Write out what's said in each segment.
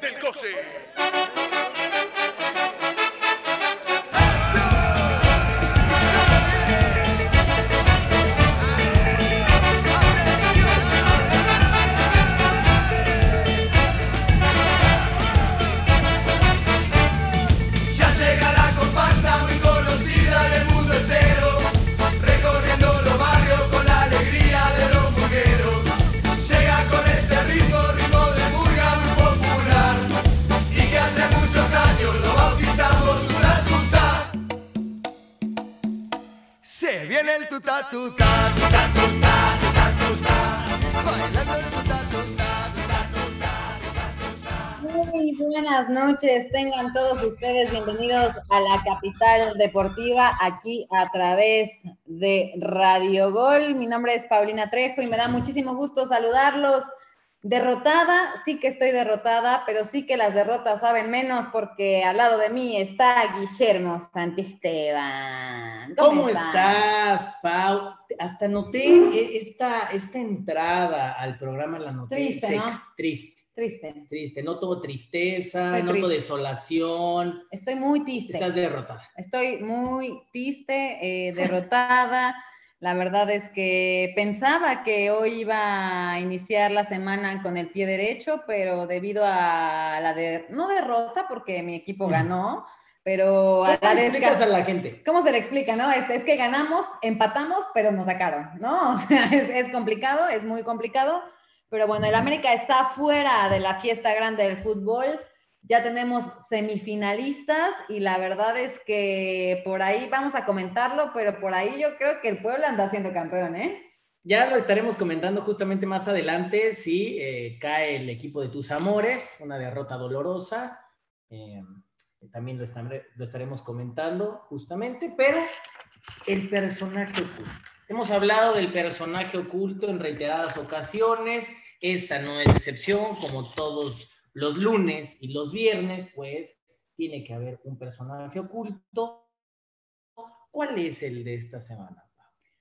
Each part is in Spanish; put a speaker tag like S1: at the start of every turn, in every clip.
S1: del goce.
S2: Muy
S3: buenas noches, tengan todos ustedes bienvenidos a la capital deportiva aquí a través de Radio Gol. Mi nombre es Paulina Trejo y me da muchísimo gusto saludarlos. Derrotada, sí que estoy derrotada, pero sí que las derrotas saben menos porque al lado de mí está Guillermo Santisteban.
S4: ¿Cómo estás, Pau? Hasta noté e- esta, esta entrada al programa, la noté
S3: Triste,
S4: seca,
S3: ¿no?
S4: triste,
S3: Triste.
S4: triste. Noto tristeza,
S3: Estoy
S4: noto
S3: triste.
S4: desolación.
S3: Estoy muy triste.
S4: Estás derrotada.
S3: Estoy muy triste, eh, derrotada. La verdad es que pensaba que hoy iba a iniciar la semana con el pie derecho, pero debido a la de, no derrota porque mi equipo ganó, pero a
S4: ¿Cómo
S3: la
S4: le explicas a la gente?
S3: ¿Cómo se le explica, no? Este, es que ganamos, empatamos, pero nos sacaron, ¿no? O sea, es, es complicado, es muy complicado. Pero bueno, el América está fuera de la fiesta grande del fútbol. Ya tenemos semifinalistas y la verdad es que por ahí vamos a comentarlo, pero por ahí yo creo que el pueblo anda siendo campeón, ¿eh?
S4: Ya lo estaremos comentando justamente más adelante si eh, cae el equipo de tus amores, una derrota dolorosa. eh, también lo, lo estaremos comentando justamente, pero el personaje oculto. Hemos hablado del personaje oculto en reiteradas ocasiones. Esta no es excepción, como todos los lunes y los viernes, pues tiene que haber un personaje oculto. ¿Cuál es el de esta semana?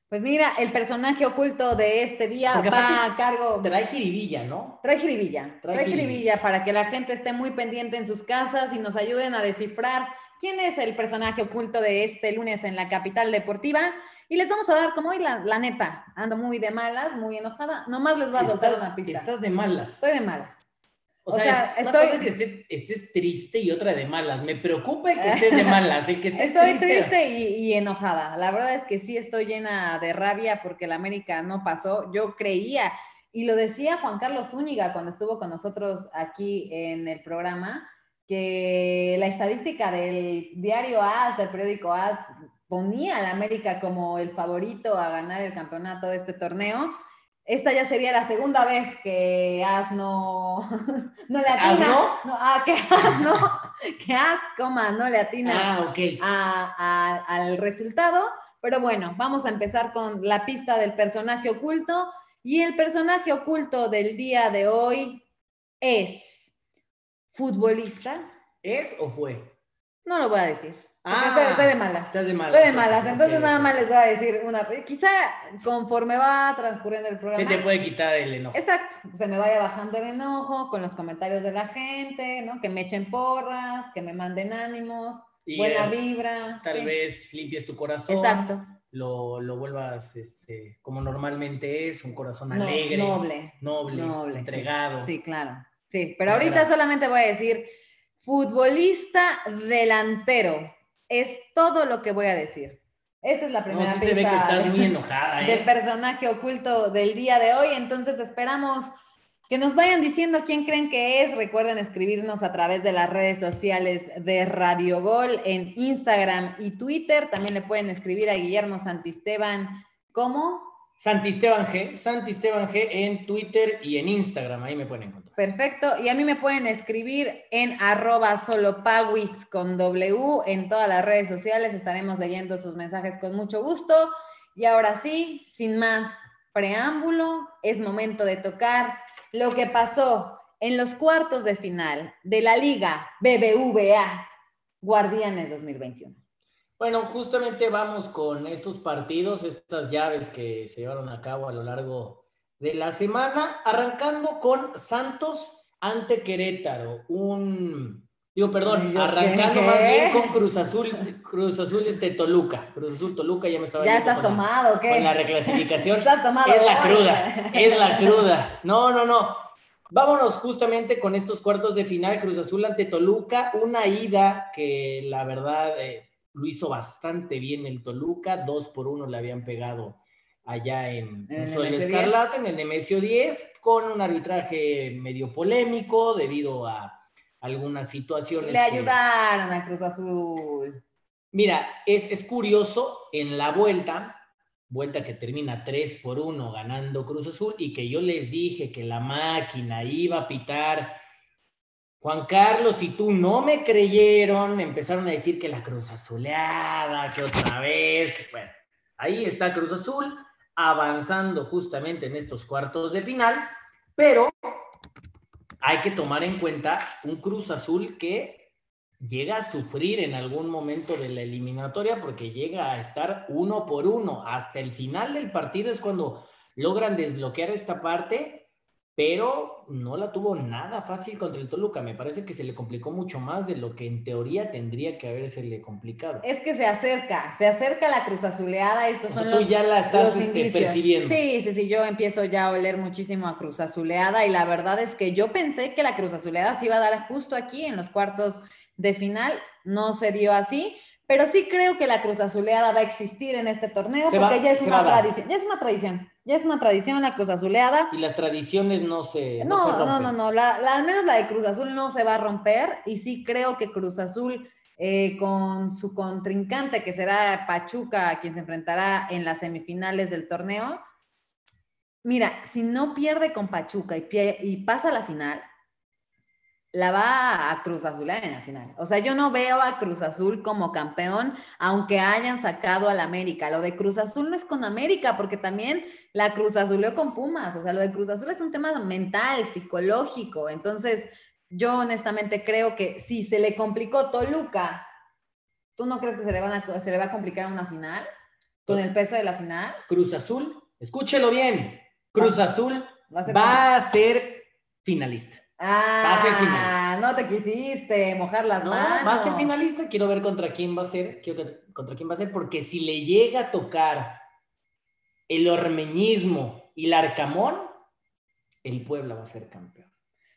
S3: Pues mira, el personaje oculto de este día
S4: Porque
S3: va a cargo...
S4: Trae jiribilla, ¿no?
S3: Trae jiribilla,
S4: Trae
S3: trae,
S4: jiribilla.
S3: jiribilla para que la gente esté muy pendiente en sus casas y nos ayuden a descifrar quién es el personaje oculto de este lunes en la capital deportiva. Y les vamos a dar, como hoy, la, la neta, ando muy de malas, muy enojada, nomás les voy a soltar una pista.
S4: Estás de malas.
S3: Estoy de malas.
S4: O
S3: o
S4: sea,
S3: sea,
S4: es- una cosa es que esté- estés triste y otra de malas. Me preocupa el que estés de malas, el que estés
S3: Estoy triste y, y enojada. La verdad es que sí estoy llena de rabia porque el América no pasó. Yo creía, y lo decía Juan Carlos Zúñiga cuando estuvo con nosotros aquí en el programa, que la estadística del diario AS, del periódico AS, ponía al América como el favorito a ganar el campeonato de este torneo. Esta ya sería la segunda vez que AS no, no le
S4: ¿AS
S3: atina.
S4: no?
S3: No, ah, que AS no, que AS, coma, no le atina
S4: Ah, ok.
S3: a- a- al resultado. Pero bueno, vamos a empezar con la pista del personaje oculto. Y el personaje oculto del día de hoy es futbolista.
S4: ¿Es o fue?
S3: No lo voy a decir.
S4: Ah,
S3: estoy, estoy de malas.
S4: Estás de malas.
S3: Estoy de malas. Entonces nada más les voy a decir una. Quizá conforme va transcurriendo el programa.
S4: Se te puede quitar el enojo.
S3: Exacto, se me vaya bajando el enojo con los comentarios de la gente, ¿no? Que me echen porras, que me manden ánimos,
S4: Y,
S3: buena
S4: eh,
S3: vibra.
S4: Tal
S3: sí.
S4: vez limpies tu corazón.
S3: Exacto.
S4: Lo, lo vuelvas este, como normalmente es, un corazón
S3: No-
S4: alegre.
S3: noble.
S4: Noble.
S3: Noble,
S4: entregado.
S3: Sí, claro. Sí, pero ahorita solamente voy a decir futbolista delantero. Es todo lo que voy a decir. Esta es la
S4: No,
S3: primera
S4: sí se ve que estás
S3: de-
S4: muy enojada,
S3: del
S4: ¿eh?
S3: personaje oculto del día de hoy. Entonces esperamos que nos vayan diciendo quién creen que es. Recuerden escribirnos a través de las redes sociales de Radio Gol en Instagram y Twitter. También le pueden escribir a Guillermo Santisteban como
S4: Santisteban G. Santisteban G en Twitter y en Instagram. Ahí me pueden encontrar.
S3: Perfecto. Y a mí me pueden escribir en arroba solopawis con W en todas las redes sociales. Estaremos leyendo sus mensajes con mucho gusto. Y ahora sí, sin más preámbulo, es momento de tocar lo que pasó en los cuartos de final de la Liga BBVA Guardianes 2021.
S4: Bueno, justamente vamos con estos partidos, estas llaves que se llevaron a cabo a lo largo de la semana, arrancando con Santos ante Querétaro, un Digo, perdón,
S3: Yo,
S4: arrancando
S3: ¿qué?
S4: más bien con Cruz Azul, Cruz Azul este Toluca. Cruz Azul Toluca ya me estaba
S3: ¿Ya estás
S4: la-
S3: tomado o qué?
S4: con la reclasificación.
S3: ¿Estás tomado?
S4: Es la cruda, es la cruda. No, no, no. Vámonos justamente con estos cuartos de final, Cruz Azul ante Toluca, una ida que la verdad eh, lo hizo bastante bien el Toluca, dos por uno le habían pegado allá en,
S3: En 10.
S4: Escarlata, en el Nemesio 10, con un arbitraje medio polémico debido a algunas situaciones.
S3: Le
S4: que-
S3: ayudaron a Cruz Azul.
S4: Mira, es, es curioso en la vuelta, vuelta que termina 3 por 1 ganando Cruz Azul y que yo les dije que la máquina iba a pitar. Juan Carlos y tú no me creyeron, empezaron a decir que la Cruz Azuleada, que otra vez, que bueno, ahí está Cruz Azul avanzando justamente en estos cuartos de final, pero hay que tomar en cuenta un Cruz Azul que llega a sufrir en algún momento de la eliminatoria porque llega a estar uno por uno. Hasta el final del partido es cuando logran desbloquear esta parte, pero no la tuvo nada fácil contra el Toluca. Me parece que se le complicó mucho más de lo que en teoría tendría que habérsele complicado.
S3: Es que se acerca, se acerca la Cruz Azuleada. Estos
S4: O sea,
S3: son
S4: tú
S3: los,
S4: ya la estás este, percibiendo.
S3: Sí, sí, sí, yo empiezo ya a oler muchísimo a Cruz Azuleada y la verdad es que yo pensé que la Cruz Azuleada se iba a dar justo aquí en los cuartos de final, no se dio así, pero sí creo que la Cruz Azuleada va a existir en este torneo
S4: Se
S3: porque
S4: va-
S3: ya es una tradición, ya es una tradición, ya es una tradición la Cruz Azuleada.
S4: Y las tradiciones no se, no
S3: No,
S4: se
S3: no,
S4: rompen.
S3: no, no, la, la- al menos la de Cruz Azul no se va a romper y sí creo que Cruz Azul eh, con su contrincante que será Pachuca, quien se enfrentará en las semifinales del torneo, mira, si no pierde con Pachuca y, pie- y pasa a la final, la va a Cruz Azul en la final. O sea, yo no veo a Cruz Azul como campeón, aunque hayan sacado al América. Lo de Cruz Azul no es con América, porque también la Cruz Azuleó con Pumas. O sea, lo de Cruz Azul es un tema mental, psicológico. Entonces, yo honestamente creo que si se le complicó Toluca, ¿tú no crees que se le, van a- se le va a complicar una final? ¿Con el peso de la final?
S4: Cruz Azul, escúchelo bien, Cruz Azul
S3: Va a ser
S4: va a ser finalista. Va a ser
S3: Ah, no te quisiste mojar las
S4: No,
S3: manos.
S4: va a ser finalista. Quiero ver contra quién va a ser. Quiero que- contra quién va a ser, porque si le llega a tocar el ormeñismo y el arcamón, el Puebla va a ser campeón.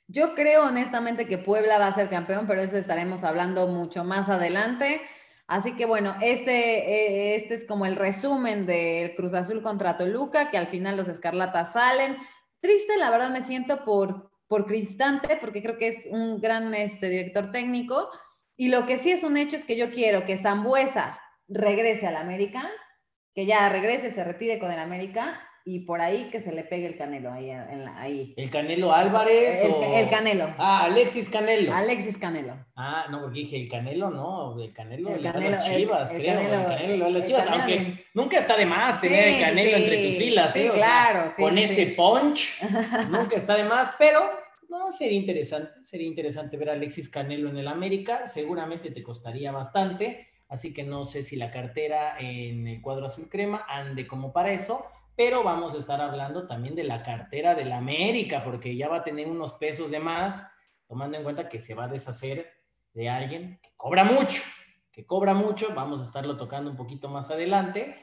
S3: Yo creo honestamente que Puebla va a ser campeón, pero eso estaremos hablando mucho más adelante. Así que bueno, este, eh, este es como el resumen del Cruz Azul contra Toluca, que al final los Escarlatas salen. Triste, la verdad me siento por, por Cristante, porque creo que es un gran este, director técnico. Y lo que sí es un hecho es que yo quiero que Zambuesa regrese al América, que ya regrese, se retire con el América, y por ahí que se le pegue el canelo ahí. en la- ahí.
S4: ¿El Canelo Álvarez
S3: El,
S4: o...?
S3: el Canelo.
S4: Ah, Alexis Canelo.
S3: Alexis Canelo.
S4: Ah, no, porque dije el Canelo, no, el Canelo
S3: El
S4: le
S3: Canelo,
S4: las
S3: el-
S4: chivas,
S3: el
S4: creo.
S3: Canelo,
S4: el Canelo le va a las chivas, aunque
S3: de-
S4: nunca está de más tener
S3: Sí,
S4: el Canelo
S3: sí,
S4: entre tus filas,
S3: sí,
S4: ¿eh? O sea,
S3: claro, sí,
S4: con ese punch, nunca está de más, pero no, sería interesante, sería interesante ver a Alexis Canelo en el América, seguramente te costaría bastante, así que no sé si la cartera en el cuadro azul crema ande como para eso, pero vamos a estar hablando también de la cartera del América, porque ya va a tener unos pesos de más, tomando en cuenta que se va a deshacer de alguien que cobra mucho, que cobra mucho, vamos a estarlo tocando un poquito más adelante,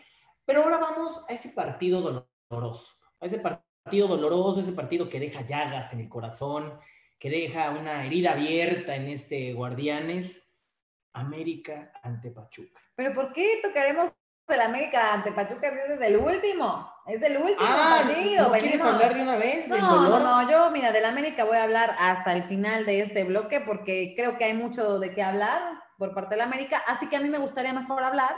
S4: pero ahora vamos a ese partido doloroso, a ese partido doloroso, ese partido que deja llagas en el corazón, que deja una herida abierta en este Guardianes, América ante Pachuca.
S3: Pero ¿por qué tocaremos del América ante Pachuca es el último? Es el último
S4: Ah,
S3: partido.
S4: ¿no quieres hablar de una vez del
S3: No, no,
S4: dolor?
S3: no, yo mira, del América voy a hablar hasta el final de este bloque porque creo que hay mucho de qué hablar por parte del América, así que a mí me gustaría mejor hablar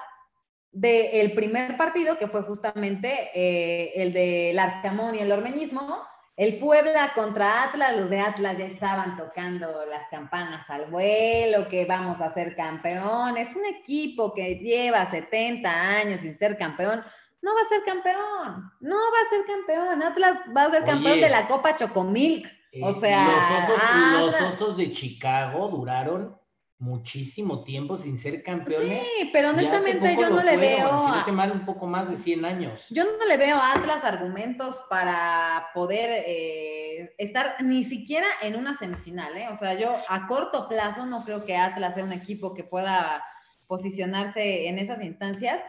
S3: del primer partido que fue justamente eh, el del Arcamón y el Ormeñismo, el Puebla contra Atlas, los de Atlas ya estaban tocando las campanas al vuelo, que vamos a ser campeones, un equipo que lleva 70 años sin ser campeón, no va a ser campeón, no va a ser campeón. Atlas va a ser campeón
S4: Oye.
S3: de la Copa Chocomilk.
S4: Eh,
S3: O sea,
S4: los osos, los osos de Chicago duraron muchísimo tiempo sin ser campeones.
S3: Sí, pero honestamente yo no le
S4: fueron,
S3: veo.
S4: Si no mal, un poco más de 100 años.
S3: Yo no le veo a Atlas argumentos para poder eh, estar ni siquiera en una semifinal, ¿eh? O sea, yo a corto plazo no creo que Atlas sea un equipo que pueda posicionarse en esas instancias,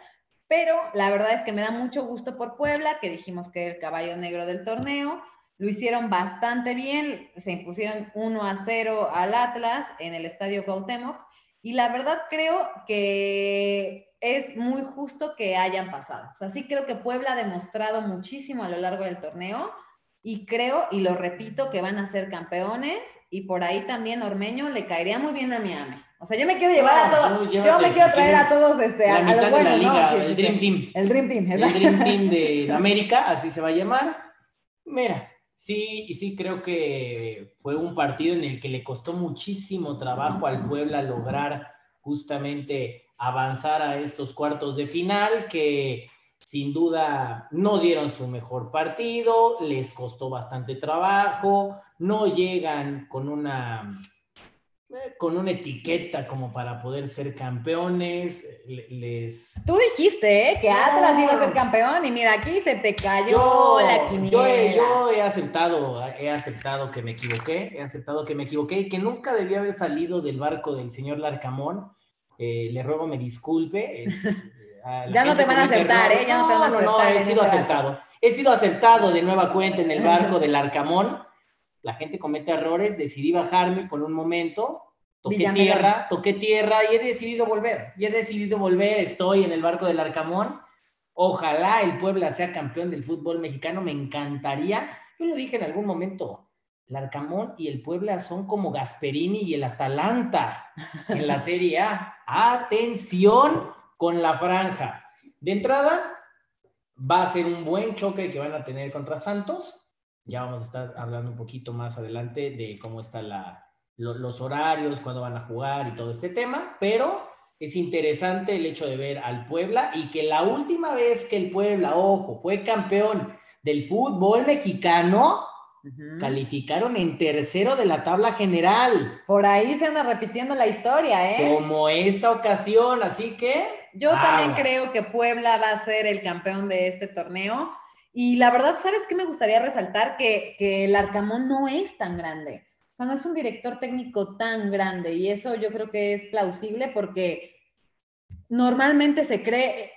S3: pero la verdad es que me da mucho gusto por Puebla, que dijimos que era el caballo negro del torneo. Lo hicieron bastante bien, se impusieron 1 a 0 al Atlas en el Estadio Cuauhtémoc y la verdad creo que es muy justo que hayan pasado. O sea, sí creo que Puebla ha demostrado muchísimo a lo largo del torneo y creo, y lo repito, que van a ser campeones y por ahí también Ormeño le caería muy bien a Miami. O sea, yo me quiero llevar a todos, yo me quiero traer a todos este, a, los buenos,
S4: ¿no? el Dream Team.
S3: El Dream Team,
S4: El Dream Team de América, así se va a llamar. Mira, sí, y sí creo que fue un partido en el que le costó muchísimo trabajo al Puebla lograr justamente avanzar a estos cuartos de final, que sin duda no dieron su mejor partido, les costó bastante trabajo, no llegan con una con una etiqueta como para poder ser campeones, les...
S3: Tú dijiste, ¿eh? Que Atlas iba a ser campeón y mira, aquí se te cayó la quiniela.
S4: Yo, he aceptado, he aceptado que me equivoqué, he aceptado que me equivoqué y que nunca debía haber salido del barco del señor Larcamón. Eh, le ruego me disculpe.
S3: ya no te van a aceptar, ¿eh? Ya no, te van a aceptar.
S4: No, no, he sido aceptado. He sido aceptado de nueva cuenta en el barco del Arcamón la gente comete errores, decidí bajarme por un momento, toqué tierra, toqué tierra y he decidido volver, y he decidido volver, estoy en el barco del Arcamón, ojalá el Puebla sea campeón del fútbol mexicano, me encantaría, yo lo dije en algún momento, el Arcamón y el Puebla son como Gasperini y el Atalanta en la Serie A. Atención con la franja. De entrada, va a ser un buen choque que van a tener contra Santos ya vamos a estar hablando un poquito más adelante de cómo están los horarios, cuándo van a jugar y todo este tema, pero es interesante el hecho de ver al Puebla y que la última vez que el Puebla, ojo, fue campeón del fútbol mexicano, calificaron en tercero de la tabla general.
S3: Por ahí se anda repitiendo la historia, ¿eh?
S4: Como esta ocasión, así que...
S3: Yo también creo que Puebla va a ser el campeón de este torneo y la verdad, ¿sabes qué me gustaría resaltar? Que, que el Arcamón no es tan grande. O sea, no es un director técnico tan grande. Y eso yo creo que es plausible porque normalmente se cree,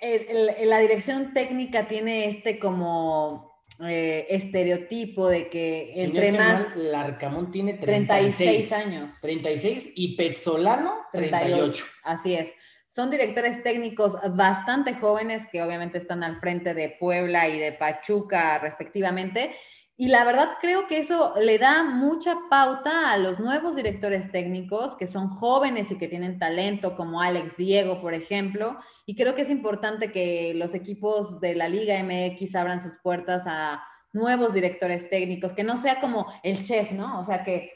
S3: la dirección técnica tiene este como eh, estereotipo de que entre más...
S4: el Arcamón tiene 36, años. 36 y Pezzolano 38.
S3: Así es. Son directores técnicos bastante jóvenes que obviamente están al frente de Puebla y de Pachuca respectivamente. Y la verdad creo que eso le da mucha pauta a los nuevos directores técnicos que son jóvenes y que tienen talento, como Alex Diego, por ejemplo. Y creo que es importante que los equipos de la Liga MX abran sus puertas a nuevos directores técnicos, que no sea como el chef, ¿no? O sea, que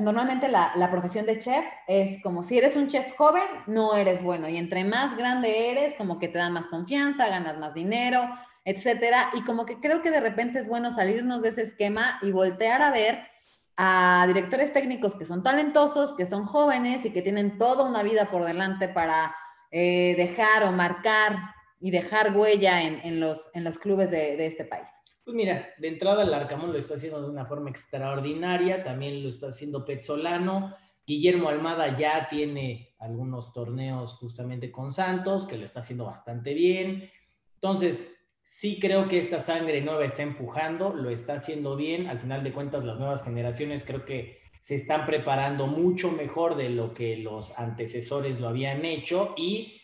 S3: normalmente la, profesión de chef es como si eres un chef joven, no eres bueno. Y entre más grande eres, como que te da más confianza, ganas más dinero, etcétera. Y como que creo que de repente es bueno salirnos de ese esquema y voltear a ver a directores técnicos que son talentosos, que son jóvenes y que tienen toda una vida por delante para eh, dejar o marcar y dejar huella en, los, en los clubes de este país.
S4: Pues mira, de entrada el Arcamón lo está haciendo de una forma extraordinaria, también lo está haciendo Petzolano. Guillermo Almada ya tiene algunos torneos justamente con Santos, que lo está haciendo bastante bien. Entonces, sí creo que esta sangre nueva está empujando, lo está haciendo bien. Al final de cuentas, las nuevas generaciones creo que se están preparando mucho mejor de lo que los antecesores lo habían hecho y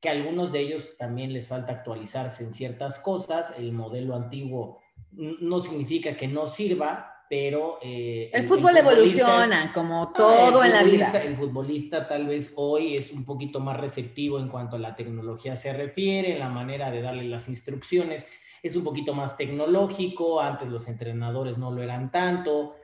S4: que a algunos de ellos también les falta actualizarse en ciertas cosas. El modelo antiguo no significa que no sirva, pero...
S3: Eh, el, fútbol evoluciona, como ah, todo en la vida.
S4: El futbolista tal vez hoy es un poquito más receptivo en cuanto a la tecnología se refiere, en la manera de darle las instrucciones. Es un poquito más tecnológico, antes los entrenadores no lo eran tanto.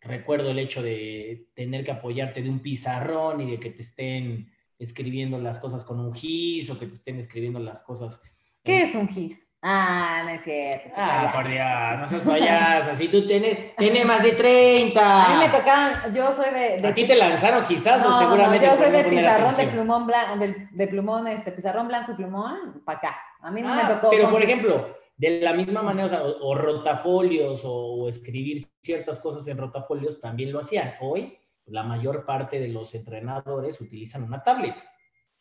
S4: Recuerdo el hecho de tener que apoyarte de un pizarrón y de que te estén escribiendo las cosas con un GIS o que te estén escribiendo las cosas.
S3: ¿Qué es un GIS? Ah, no es cierto.
S4: Ah, por Dios, no seas payasa. Si tú tienes, tienes más de 30.
S3: A mí me tocaron, yo soy de. de
S4: a ti te lanzaron gizazos, seguramente.
S3: No, yo soy de pizarrón de plumón blanco, de, plumón, este, pizarrón blanco y plumón, para acá. A mí no me
S4: ah,
S3: tocó.
S4: Pero, por ejemplo, de la misma manera, o, sea, o- o rotafolios o, o escribir ciertas cosas en rotafolios también lo hacían. Hoy, la mayor parte de los entrenadores utilizan una tablet.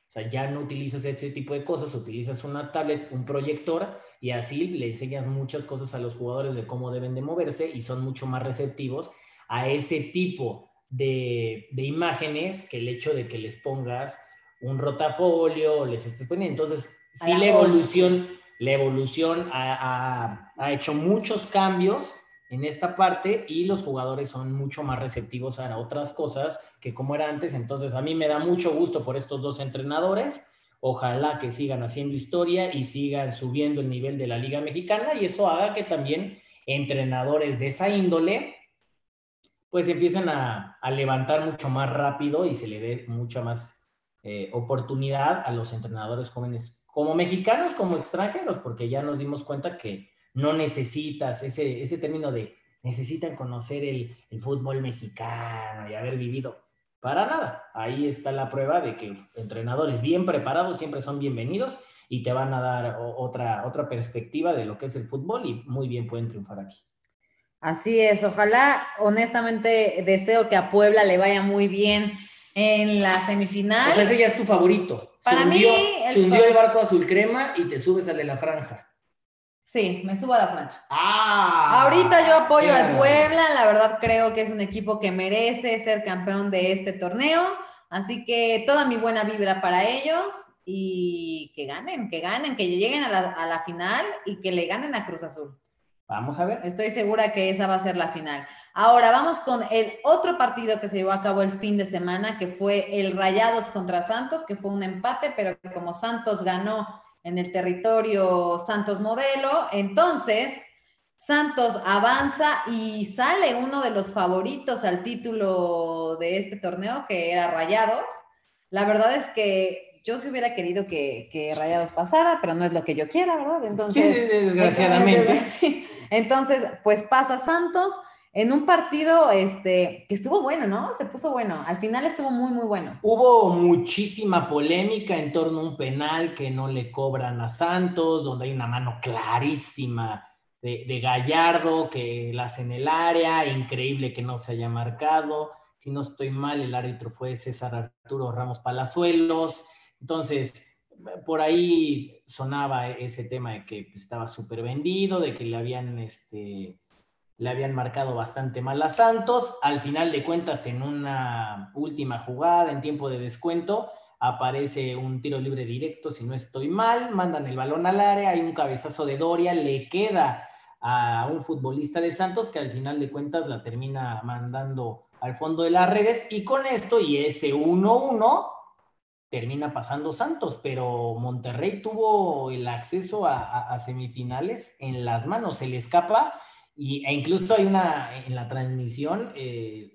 S4: O sea, ya no utilizas ese tipo de cosas, utilizas una tablet, un proyector y así le enseñas muchas cosas a los jugadores de cómo deben de moverse y son mucho más receptivos a ese tipo de, de imágenes que el hecho de que les pongas un rotafolio o les estés poniendo. Entonces, sí
S3: la
S4: evolución, la evolución ha, ha- ha hecho muchos cambios en esta parte y los jugadores son mucho más receptivos a otras cosas que como era antes. Entonces, a mí me da mucho gusto por estos dos entrenadores. Ojalá que sigan haciendo historia y sigan subiendo el nivel de la Liga Mexicana y eso haga que también entrenadores de esa índole pues empiecen a, a levantar mucho más rápido y se le dé mucha más eh, oportunidad a los entrenadores jóvenes, como mexicanos, como extranjeros, porque ya nos dimos cuenta que no necesitas ese, ese término de necesitan conocer el, el fútbol mexicano y haber vivido. Para nada. Ahí está la prueba de que entrenadores bien preparados siempre son bienvenidos y te van a dar otra, otra perspectiva de lo que es el fútbol y muy bien pueden triunfar aquí.
S3: Así es, ojalá, honestamente, deseo que a Puebla le vaya muy bien en la semifinal.
S4: O sea, ese ya es tu favorito.
S3: Para
S4: se
S3: mí,
S4: hundió,
S3: el
S4: se hundió el barco azul crema y te subes al de la franja.
S3: Sí, me subo a la franja.
S4: ¡Ah!
S3: Ahorita yo apoyo al. Puebla, la verdad creo que es un equipo que merece ser campeón de este torneo, así que toda mi buena vibra para ellos y que ganen, que ganen, que lleguen a la, a la final y que le ganen a Cruz Azul.
S4: Vamos a ver.
S3: Estoy segura que esa va a ser la final. Ahora vamos con el otro partido que se llevó a cabo el fin de semana, que fue el Rayados contra Santos, que fue un empate, pero como Santos ganó en el territorio Santos Modelo, entonces Santos avanza y sale uno de los favoritos al título de este torneo, que era Rayados. La verdad es que yo sí hubiera querido que, que Rayados pasara, pero no es lo que yo quiera, ¿verdad?
S4: Sí,
S3: Entonces...
S4: desgraciadamente.
S3: Entonces, pues pasa Santos en un partido este, que estuvo bueno, ¿no? Se puso bueno. Al final estuvo muy, muy bueno.
S4: Hubo muchísima polémica en torno a un penal que no le cobran a Santos, donde hay una mano clarísima de, de Gallardo que la hace en el área, increíble que no se haya marcado. Si no estoy mal, el árbitro fue César Arturo Ramos Palazuelos. Entonces, por ahí sonaba ese tema de que estaba súper vendido, de que le habían, este, le habían marcado bastante mal a Santos. Al final de cuentas, en una última jugada, en tiempo de descuento, aparece un tiro libre directo, si no estoy mal, mandan el balón al área, hay un cabezazo de Doria, le queda a un futbolista de Santos que al final de cuentas la termina mandando al fondo de las redes. Y con esto y ese 1-1 termina pasando Santos, pero Monterrey tuvo el acceso a, a- a semifinales en las manos, se le escapa y, e incluso hay una en la transmisión, eh,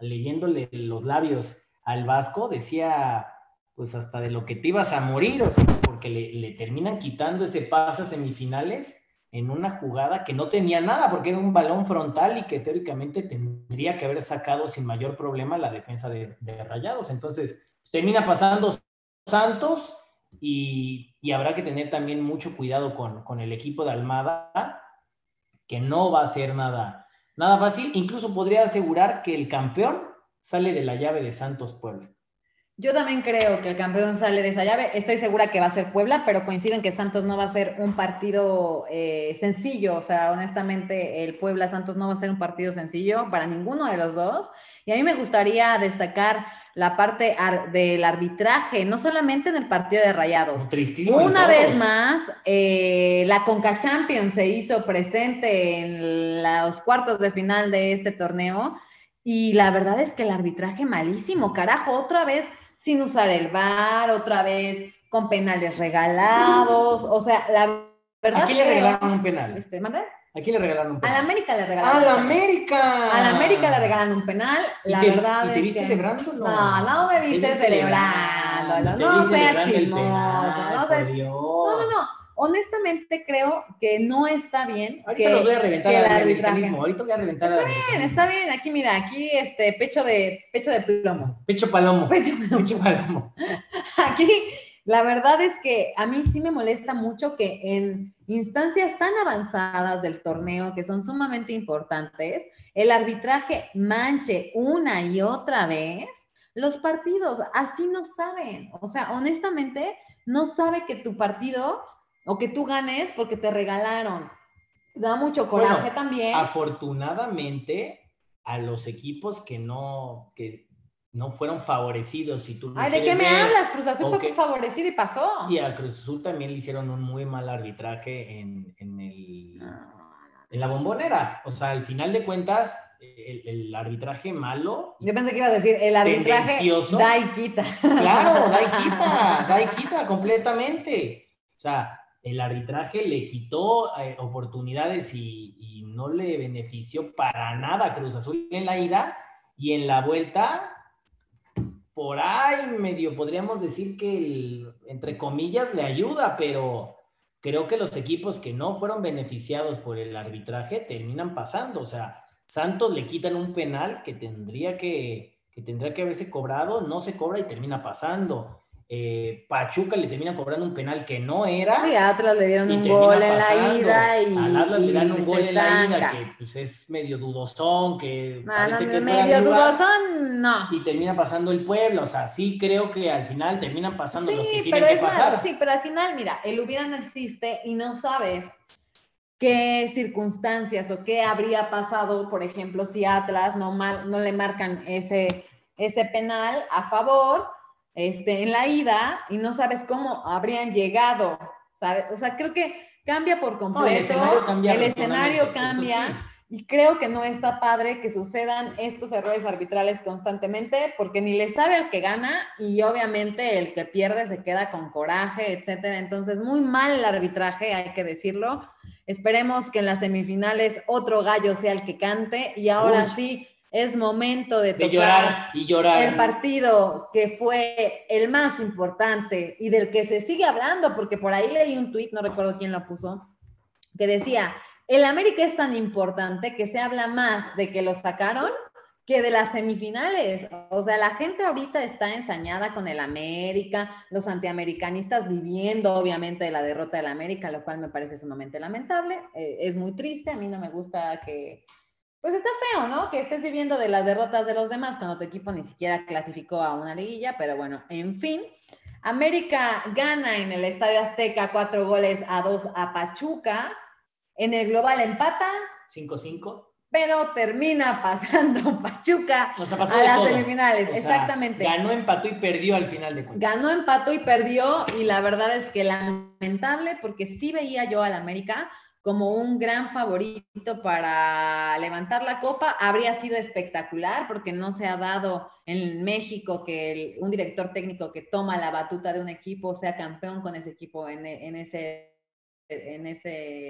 S4: leyéndole los labios al Vasco, decía pues hasta de lo que te ibas a morir, o sea, porque le, le terminan quitando ese pase a semifinales en una jugada que no tenía nada, porque era un balón frontal y que teóricamente tendría que haber sacado sin mayor problema la defensa de, de Rayados. Entonces, pues, termina pasando Santos y, y habrá que tener también mucho cuidado con, con el equipo de Almada, que no va a ser nada, nada fácil. Incluso podría asegurar que el campeón sale de la llave de Santos Puebla.
S3: Yo también creo que el campeón sale de esa llave. Estoy segura que va a ser Puebla, pero coincido en que Santos no va a ser un partido eh, sencillo. O sea, honestamente, el Puebla Santos no va a ser un partido sencillo para ninguno de los dos. Y a mí me gustaría destacar la parte ar- del arbitraje, no solamente en el partido de Rayados.
S4: Tristísimo.
S3: Una vez más, eh, la Conca Champions se hizo presente en los cuartos de final de este torneo y la verdad es que el arbitraje malísimo, carajo, otra vez sin usar el VAR, otra vez con penales regalados, o sea, la verdad
S4: ¿A quién le regalaron un penal?
S3: Este, ¿mande?
S4: ¿A quién le regalaron un
S3: A
S4: penal?
S3: la América le regalaron.
S4: ¡A la. América!
S3: A la América le regalan un penal,
S4: ¿Y
S3: la
S4: te-
S3: verdad
S4: y te
S3: es
S4: vi
S3: que...
S4: celebrándolo?
S3: No, no me
S4: Te
S3: viste
S4: vi
S3: celebrándolo, no
S4: vi
S3: sea
S4: celebrando el
S3: chismoso, no. No, no, no. Honestamente creo que no está bien.
S4: Ahorita
S3: que,
S4: los voy a reventar al americanismo. Ahorita voy a reventar al
S3: Bien,
S4: americanismo.
S3: está bien. Aquí, mira, aquí este pecho de pecho de plomo.
S4: Pecho palomo.
S3: Pecho de plomo.
S4: Pecho palomo.
S3: Aquí la verdad es que a mí sí me molesta mucho que en instancias tan avanzadas del torneo, que son sumamente importantes, el arbitraje manche una y otra vez los partidos. Así no saben. O sea, honestamente, no sabe que tu partido o que tú ganes porque te regalaron. Da mucho coraje también.
S4: Afortunadamente, a los equipos que no, que no fueron favorecidos. Si tú
S3: Ay, ¿de qué me hablas? Cruz Azul fue favorecido y pasó.
S4: Y a Cruz Azul también le hicieron un muy mal arbitraje en, en, el, en la bombonera. O sea, al final de cuentas, el, arbitraje malo.
S3: Yo pensé que iba a decir el arbitraje da y quita.
S4: Claro, da y quita, da y quita completamente. O sea, el arbitraje le quitó eh, oportunidades y, y no le benefició para nada a Cruz Azul en la ida y en la vuelta por ahí medio podríamos decir que, entre comillas, le ayuda, pero creo que los equipos que no fueron beneficiados por el arbitraje terminan pasando. O sea, Santos le quitan un penal que tendría que, que tendría que haberse cobrado, no se cobra y termina pasando. Eh, Pachuca le termina cobrando un penal que no era.
S3: Sí, a Atlas le dieron un gol en la ida y.
S4: Al Atlas le dieron un gol en la ida que pues, es medio dudosón, que
S3: no, parece que es medio dudosón, no.
S4: Y termina pasando el pueblo. O sea, sí creo que al final terminan pasando los que tienen que pasar.
S3: sí, pero al final, mira, el hubiera no existe y no sabes qué circunstancias o qué habría pasado, por ejemplo, si Atlas no, no le marcan ese, ese penal a favor este, en la ida y no sabes cómo habrían llegado, ¿sabes? O sea, creo que cambia por completo. el escenario cambia, y creo que no está padre que sucedan estos errores arbitrales constantemente porque ni le sabe al que gana y obviamente el que pierde se queda con coraje, etcétera. Entonces, muy mal el arbitraje, hay que decirlo. Esperemos que en las semifinales otro gallo sea el que cante y ahora sí es momento de tocar
S4: llorar y llorar.
S3: el partido que fue el más importante y del que se sigue hablando, porque por ahí leí un tuit, no recuerdo quién lo puso, que decía, el América es tan importante que se habla más de que lo sacaron que de las semifinales. O sea, la gente ahorita está ensañada con el América, los antiamericanistas viviendo obviamente de la derrota del América, lo cual me parece sumamente lamentable. Eh, es muy triste, a mí no me gusta que pues está feo, ¿no? Que estés viviendo de las derrotas de los demás cuando tu equipo ni siquiera clasificó a una liguilla, pero bueno, en fin. América gana en el Estadio Azteca cuatro goles a dos a Pachuca. En el global empata.
S4: 5-5.
S3: Pero termina pasando Pachuca a las semifinales. Exactamente.
S4: ganó, empató y perdió al final de cuentas.
S3: Ganó, empató y perdió. Y la verdad es que lamentable porque sí veía yo al América como un gran favorito para levantar la copa. Habría sido espectacular porque no se ha dado en México que un director técnico que toma la batuta de un equipo sea campeón con ese equipo en, ese,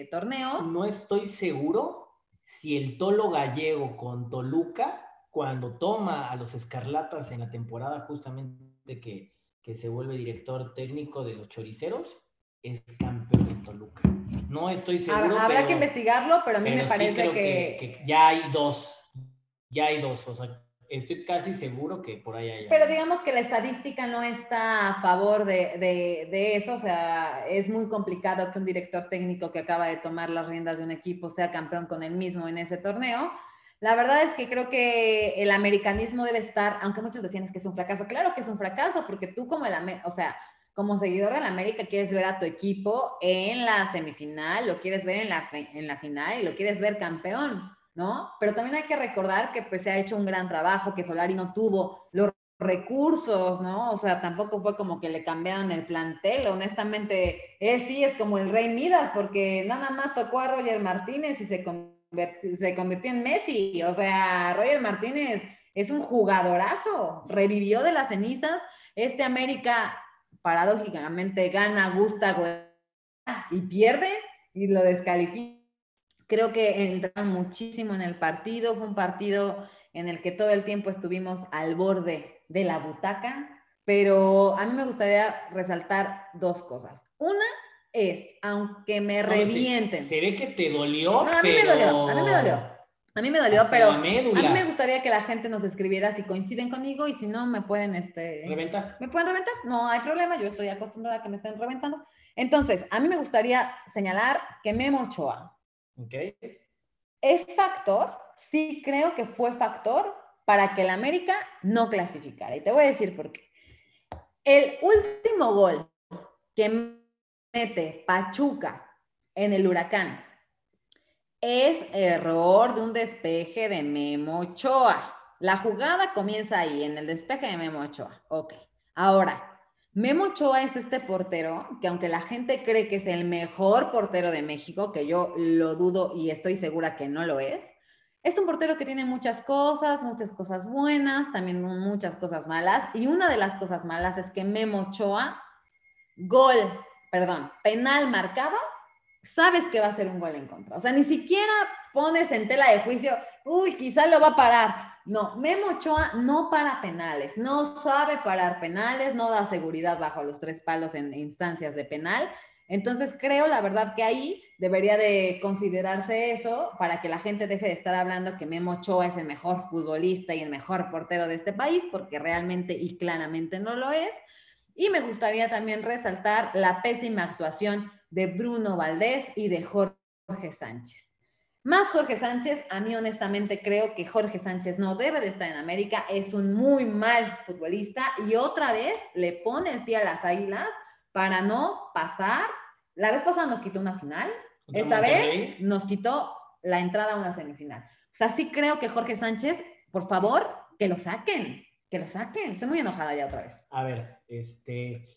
S3: torneo.
S4: No estoy seguro si el Tolo Gallego con Toluca, cuando toma a los Escarlatas en la temporada justamente que, que se vuelve director técnico de los Choriceros, es campeón en Toluca. No estoy seguro.
S3: Habrá que investigarlo, pero a mí me parece
S4: que... ya hay dos. Ya hay dos. O sea, estoy casi seguro que por ahí hay.
S3: Pero digamos que la estadística no está a favor de, de, eso. O sea, es muy complicado que un director técnico que acaba de tomar las riendas de un equipo sea campeón con él mismo en ese torneo. La verdad es que creo que el americanismo debe estar, aunque muchos decían que es un fracaso. Claro que es un fracaso, porque tú como el, o sea, como seguidor de la América quieres ver a tu equipo en la semifinal, lo quieres ver en la, en la final y lo quieres ver campeón, ¿no? Pero también hay que recordar que pues se ha hecho un gran trabajo, que Solari no tuvo los recursos, ¿no? O sea, tampoco fue como que le cambiaron el plantel, honestamente, él sí es como el rey Midas, porque nada más tocó a Roger Martínez y se, convirtió, se convirtió en Messi, o sea, Roger Martínez es un jugadorazo, revivió de las cenizas, este América paradójicamente gana, gusta y pierde y lo descalifica. Creo que entraron muchísimo en el partido, fue un partido en el que todo el tiempo estuvimos al borde de la butaca, pero a mí me gustaría resaltar dos cosas. Una es, aunque me revienten.
S4: Se, ve que te dolió,
S3: a mí me dolió, a mí me dolió. A mí me dolió,
S4: Hasta
S3: pero a mí me gustaría que la gente nos escribiera si coinciden conmigo y si no, me pueden, este...
S4: Reventa.
S3: ¿Me pueden reventar? No hay problema, yo estoy acostumbrada a que me estén reventando. Entonces, a mí me gustaría señalar que Memo Ochoa
S4: Ok.
S3: es factor, sí creo que fue factor para que el América no clasificara. Y te voy a decir por qué. El último gol que mete Pachuca en el huracán es error de un despeje de Memo Ochoa. La jugada comienza ahí, en el despeje de Memo Ochoa. Ok. Ahora, Memo Ochoa es este portero que aunque la gente cree que es el mejor portero de México, que yo lo dudo y estoy segura que no lo es, es un portero que tiene muchas cosas, muchas cosas buenas, también muchas cosas malas. Y una de las cosas malas es que Memo Ochoa, gol, perdón, penal marcado, sabes que va a ser un gol en contra. O sea, ni siquiera pones en tela de juicio, uy, quizá lo va a parar. No, Memo Ochoa no para penales, no sabe parar penales, no da seguridad bajo los tres palos en instancias de penal. Entonces creo, la verdad, que ahí debería de considerarse eso para que la gente deje de estar hablando que Memo Ochoa es el mejor futbolista y el mejor portero de este país, porque realmente y claramente no lo es. Y me gustaría también resaltar la pésima actuación de Bruno Valdés y de Jorge Sánchez. Más Jorge Sánchez, a mí honestamente creo que Jorge Sánchez no debe de estar en América, es un muy mal futbolista y otra vez le pone el pie a las águilas para no pasar. La vez pasada nos quitó una final, esta
S4: Monterrey.
S3: vez nos quitó la entrada a una semifinal. O sea, sí creo que Jorge Sánchez, por favor, que lo saquen, que lo saquen. Estoy muy enojada ya otra vez.
S4: A ver, este.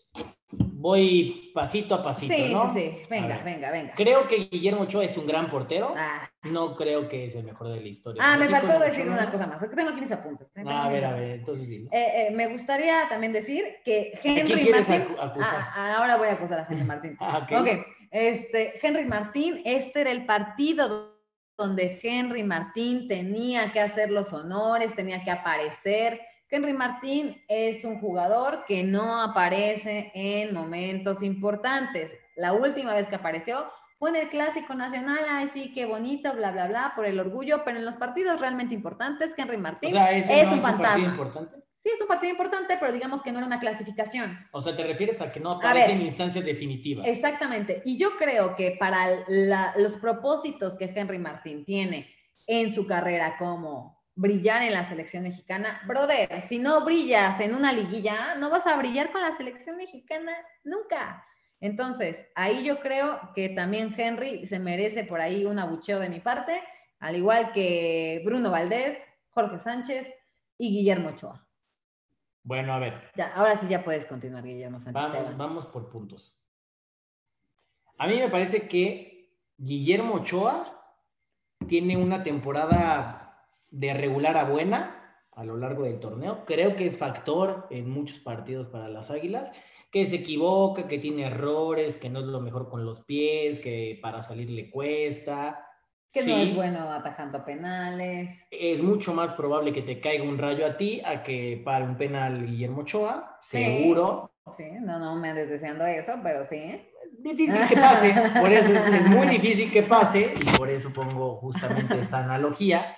S4: Voy pasito a pasito,
S3: sí,
S4: ¿no?
S3: sí, sí.
S4: A
S3: Venga, venga, venga.
S4: Creo que Guillermo Ochoa es un gran portero.
S3: Ah,
S4: No creo que es el mejor de la historia.
S3: Ah, me faltó decir una cosa más. Tengo aquí mis apuntes. tengo
S4: Ah, a ver, a ver, entonces dilo.
S3: Eh, eh, me gustaría también decir que
S4: ¿A
S3: Henry
S4: quién quieres
S3: Martín.
S4: acu- acusar?
S3: Ah, ahora voy a acusar a Henry Martín.
S4: Ah, ok.
S3: ok, este, Henry Martín, este era el partido donde Henry Martín tenía que hacer los honores, tenía que aparecer. Henry Martín es un jugador que no aparece en momentos importantes. La última vez que apareció fue en el Clásico Nacional, ay sí, qué bonito, bla, bla, bla, por el orgullo, pero en los partidos realmente importantes, Henry
S4: O
S3: Martín
S4: sea,
S3: es
S4: no
S3: un
S4: es un partido
S3: fantasma.
S4: importante.
S3: Sí, es un partido importante, pero digamos que no era una clasificación.
S4: O sea, te refieres a que no aparece
S3: ver.
S4: en instancias definitivas.
S3: Exactamente. Y yo creo que para la- los propósitos que Henry Martín tiene en su carrera como brillar en la selección mexicana, brother, si no brillas en una liguilla, no vas a brillar con la selección mexicana nunca. Entonces, ahí yo creo que también Henry se merece por ahí un abucheo de mi parte, al igual que Bruno Valdés, Jorge Sánchez y Guillermo Ochoa.
S4: Bueno, a ver,
S3: Ya, ahora sí ya puedes continuar, Guillermo Sánchez.
S4: vamos, vamos por puntos. A mí me parece que Guillermo Ochoa tiene una temporada de regular a buena a lo largo del torneo. Creo que es factor en muchos partidos para las Águilas, que se equivoca, que tiene errores, que no es lo mejor con los pies, que para salir le cuesta.
S3: Que no es bueno atajando penales.
S4: es mucho más probable que te caiga un rayo a ti a que para un penal Guillermo Ochoa,
S3: Sí.
S4: seguro.
S3: Sí, no, no me andes deseando eso, pero sí.
S4: Difícil que pase, por eso es, es muy difícil que pase y por eso pongo justamente esa analogía.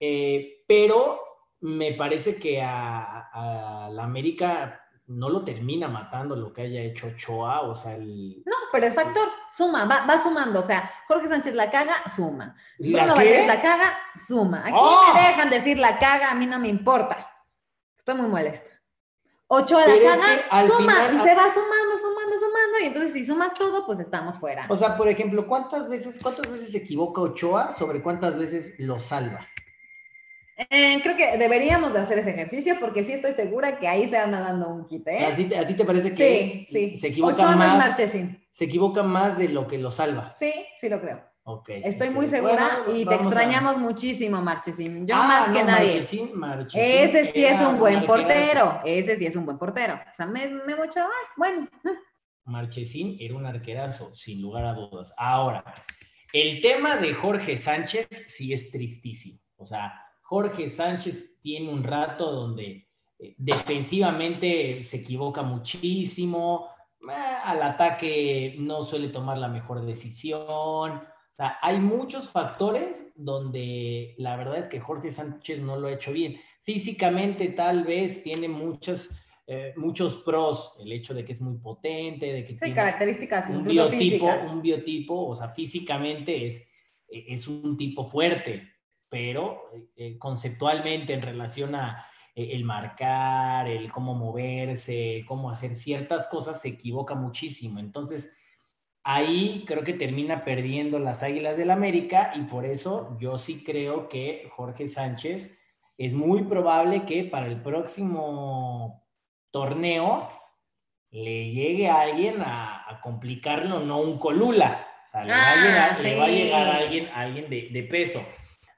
S4: Eh, pero me parece que a, a la América no lo termina matando lo que haya hecho Ochoa, o sea, el,
S3: No, pero es factor, suma, va, va sumando. O sea, Jorge Sánchez la caga, suma.
S4: ¿La
S3: Bruno
S4: qué?
S3: Valdés la caga, suma. Aquí
S4: ¡Oh!
S3: me dejan decir la caga, a mí no me importa. Estoy muy molesta. Ochoa la
S4: Pero es
S3: caga,
S4: que al
S3: suma,
S4: final-
S3: y se va sumando, sumando, sumando, y entonces si sumas todo, pues estamos fuera.
S4: O sea, por ejemplo, ¿cuántas veces, cuántas veces se equivoca Ochoa sobre cuántas veces lo salva?
S3: Eh, creo que deberíamos de hacer ese ejercicio porque sí estoy segura que ahí se anda dando un quite, ¿eh?
S4: ¿Así te- ¿A ti te parece
S3: Sí,
S4: que
S3: sí.
S4: se equivoca
S3: Ochoa
S4: más? Se equivoca más de lo que lo salva.
S3: Sí, sí lo creo. Estoy muy segura
S4: Bueno,
S3: y te
S4: a-
S3: extrañamos muchísimo, Marchesín. Yo
S4: Ah,
S3: más que nadie.
S4: Marchesín, Marchesín
S3: Ese sí es un buen portero. Ese sí es un buen portero. O sea, me, me mucho, ay, bueno.
S4: Marchesín era un arquerazo, sin lugar a dudas. Ahora, el tema de Jorge Sánchez sí es tristísimo. O sea, Jorge Sánchez tiene un rato donde eh, defensivamente se equivoca muchísimo, eh, al ataque no suele tomar la mejor decisión. O sea, hay muchos factores donde la verdad es que Jorge Sánchez no lo ha hecho bien. Físicamente tal vez tiene muchas, eh, muchos pros, el hecho de que es muy potente, de que
S3: Sí,
S4: tiene
S3: características
S4: un biotipo,
S3: físicas.
S4: un biotipo, o sea, físicamente es, es un tipo fuerte, pero eh, conceptualmente en relación a eh, el marcar, el cómo moverse, cómo hacer ciertas cosas, se equivoca muchísimo. Entonces, ahí creo que termina perdiendo las Águilas del América y por eso yo sí creo que Jorge Sánchez es muy probable que para el próximo torneo le llegue a alguien a, a complicarlo, no un colula. O sea, le, va, a
S3: Ah,
S4: llegar, le va a llegar alguien, alguien de, de peso.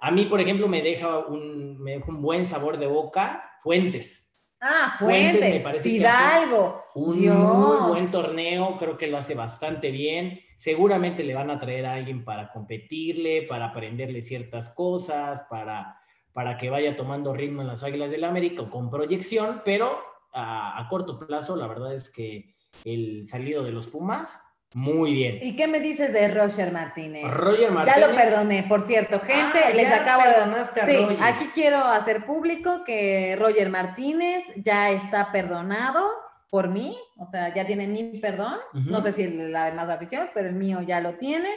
S4: A mí, por ejemplo, me deja un, me deja un buen sabor de boca Fuentes.
S3: Ah,
S4: Fuentes,
S3: Fuentes,
S4: me parece que hace. Un
S3: Dios.
S4: muy buen torneo, creo que lo hace bastante bien. Seguramente le van a traer a alguien para competirle, para aprenderle ciertas cosas, para, para que vaya tomando ritmo en las Águilas del América o con proyección, pero a, a corto plazo, la verdad es que el salido de los Pumas, muy bien.
S3: ¿Y qué me dices de Roger Martínez?
S4: Roger Martínez.
S3: Ya lo perdoné, por cierto, gente,
S4: Ah,
S3: les
S4: ya
S3: acabo de...
S4: perdonaste a
S3: Sí,
S4: Roger.
S3: aquí quiero hacer público que Roger Martínez ya está perdonado por mí, o sea, ya tiene mi perdón,
S4: Ujú.
S3: no sé si la demás afición, pero el mío ya lo tiene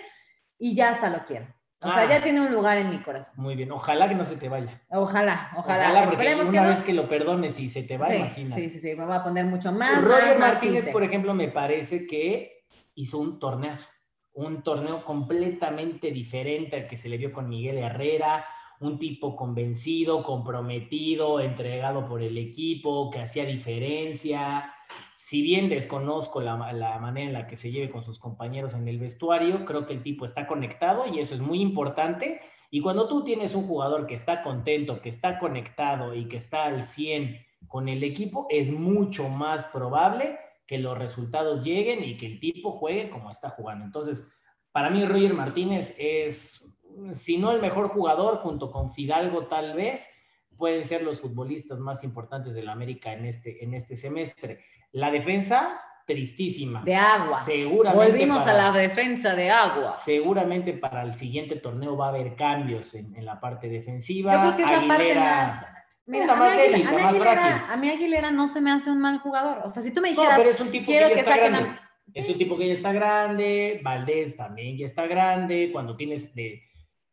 S3: y ya hasta lo quiero. O
S4: Ah.
S3: sea, ya tiene un lugar en mi corazón.
S4: Muy bien, ojalá que no se te vaya.
S3: Ojalá, ojalá.
S4: porque
S3: Esperemos
S4: una
S3: que
S4: vez
S3: no.
S4: que lo perdones y se te va,
S3: sí,
S4: imagínate.
S3: sí, sí, sí, me voy a poner mucho más.
S4: Roger
S3: más, más
S4: Martínez,
S3: 15.
S4: por ejemplo, me parece que hizo un torneazo, un torneo completamente diferente al que se le vio con Miguel Herrera, un tipo convencido, comprometido, entregado por el equipo, que hacía diferencia. Si bien desconozco la, la manera en la que se lleve con sus compañeros en el vestuario, creo que el tipo está conectado y eso es muy importante. Y cuando tú tienes un jugador que está contento, que está conectado y que está al 100 con el equipo, es mucho más probable que los resultados lleguen y que el tipo juegue como está jugando. Entonces, para mí Roger Martínez es, si no el mejor jugador, junto con Fidalgo tal vez, pueden ser los futbolistas más importantes de la América en este, en este semestre. La defensa, tristísima.
S3: De agua.
S4: Seguramente
S3: Volvimos
S4: para-
S3: a la defensa de agua.
S4: Seguramente para el siguiente torneo va a haber cambios en, en la parte defensiva.
S3: Yo creo que es la parte
S4: Aguilera-
S3: más. Mira, a,
S4: más
S3: mí Aguilera, a, Aguilera, a no se me hace un mal jugador. O sea, si tú me
S4: No,
S3: dijeras,
S4: pero es un tipo
S3: quiero
S4: que ya
S3: que saquen
S4: grande.
S3: a-
S4: Es un tipo que ya está grande, Valdés también ya está grande, cuando tienes de,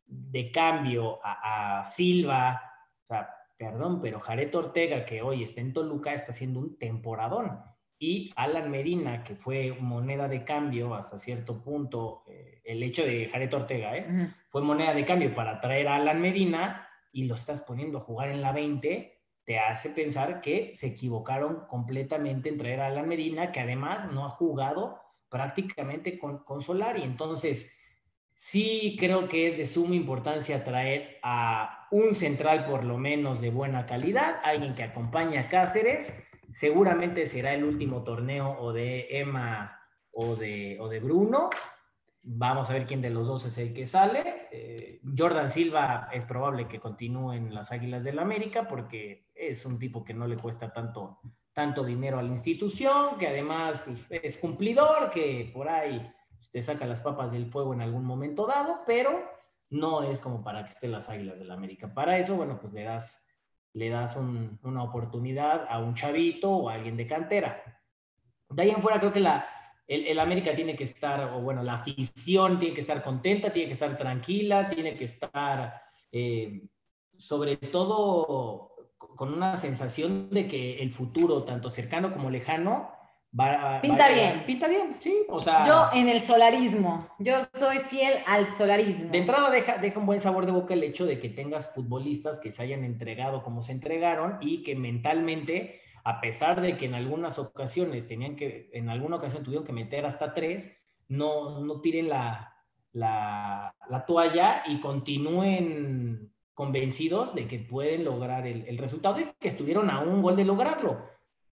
S4: de cambio a, a Silva, o sea, perdón, pero Jared Ortega, que hoy está en Toluca, está haciendo un temporadón. Y Alan Medina, que fue moneda de cambio hasta cierto punto, eh, el hecho de Jared Ortega, ¿eh?
S3: Ujú.
S4: fue moneda de cambio para traer a Alan Medina y lo estás poniendo a jugar en la 20, te hace pensar que se equivocaron completamente en traer a Alan Medina, que además no ha jugado prácticamente con, con Solari. Entonces, sí creo que es de suma importancia traer a un central por lo menos de buena calidad, alguien que acompañe a Cáceres. Seguramente será el último torneo o de Emma o de, o de Bruno. Vamos a ver quién de los dos es el que sale. Eh, Jordan Silva es probable que continúe en las Águilas del América porque es un tipo que no le cuesta tanto, tanto dinero a la institución, que además pues, es cumplidor, que por ahí te saca las papas del fuego en algún momento dado, pero no es como para que esté en las Águilas del América. Para eso, bueno, pues le das, le das un- una oportunidad a un chavito o a alguien de cantera. De ahí en fuera creo que la, el, el América tiene que estar, o bueno, la afición tiene que estar contenta, tiene que estar tranquila, tiene que estar eh, sobre todo con una sensación de que el futuro, tanto cercano como lejano, va, va
S3: Pinta
S4: a llegar-
S3: bien.
S4: Pinta bien, sí. O sea,
S3: Yo en el solarismo, yo soy fiel al solarismo.
S4: de entrada deja, deja un buen sabor de boca el hecho de que tengas futbolistas que se hayan entregado como se entregaron y que mentalmente, a pesar de que en algunas ocasiones tenían que, en alguna ocasión tuvieron que meter hasta tres, no, no tiren la, la, la toalla y continúen convencidos de que pueden lograr el, el resultado y que estuvieron a un gol de lograrlo.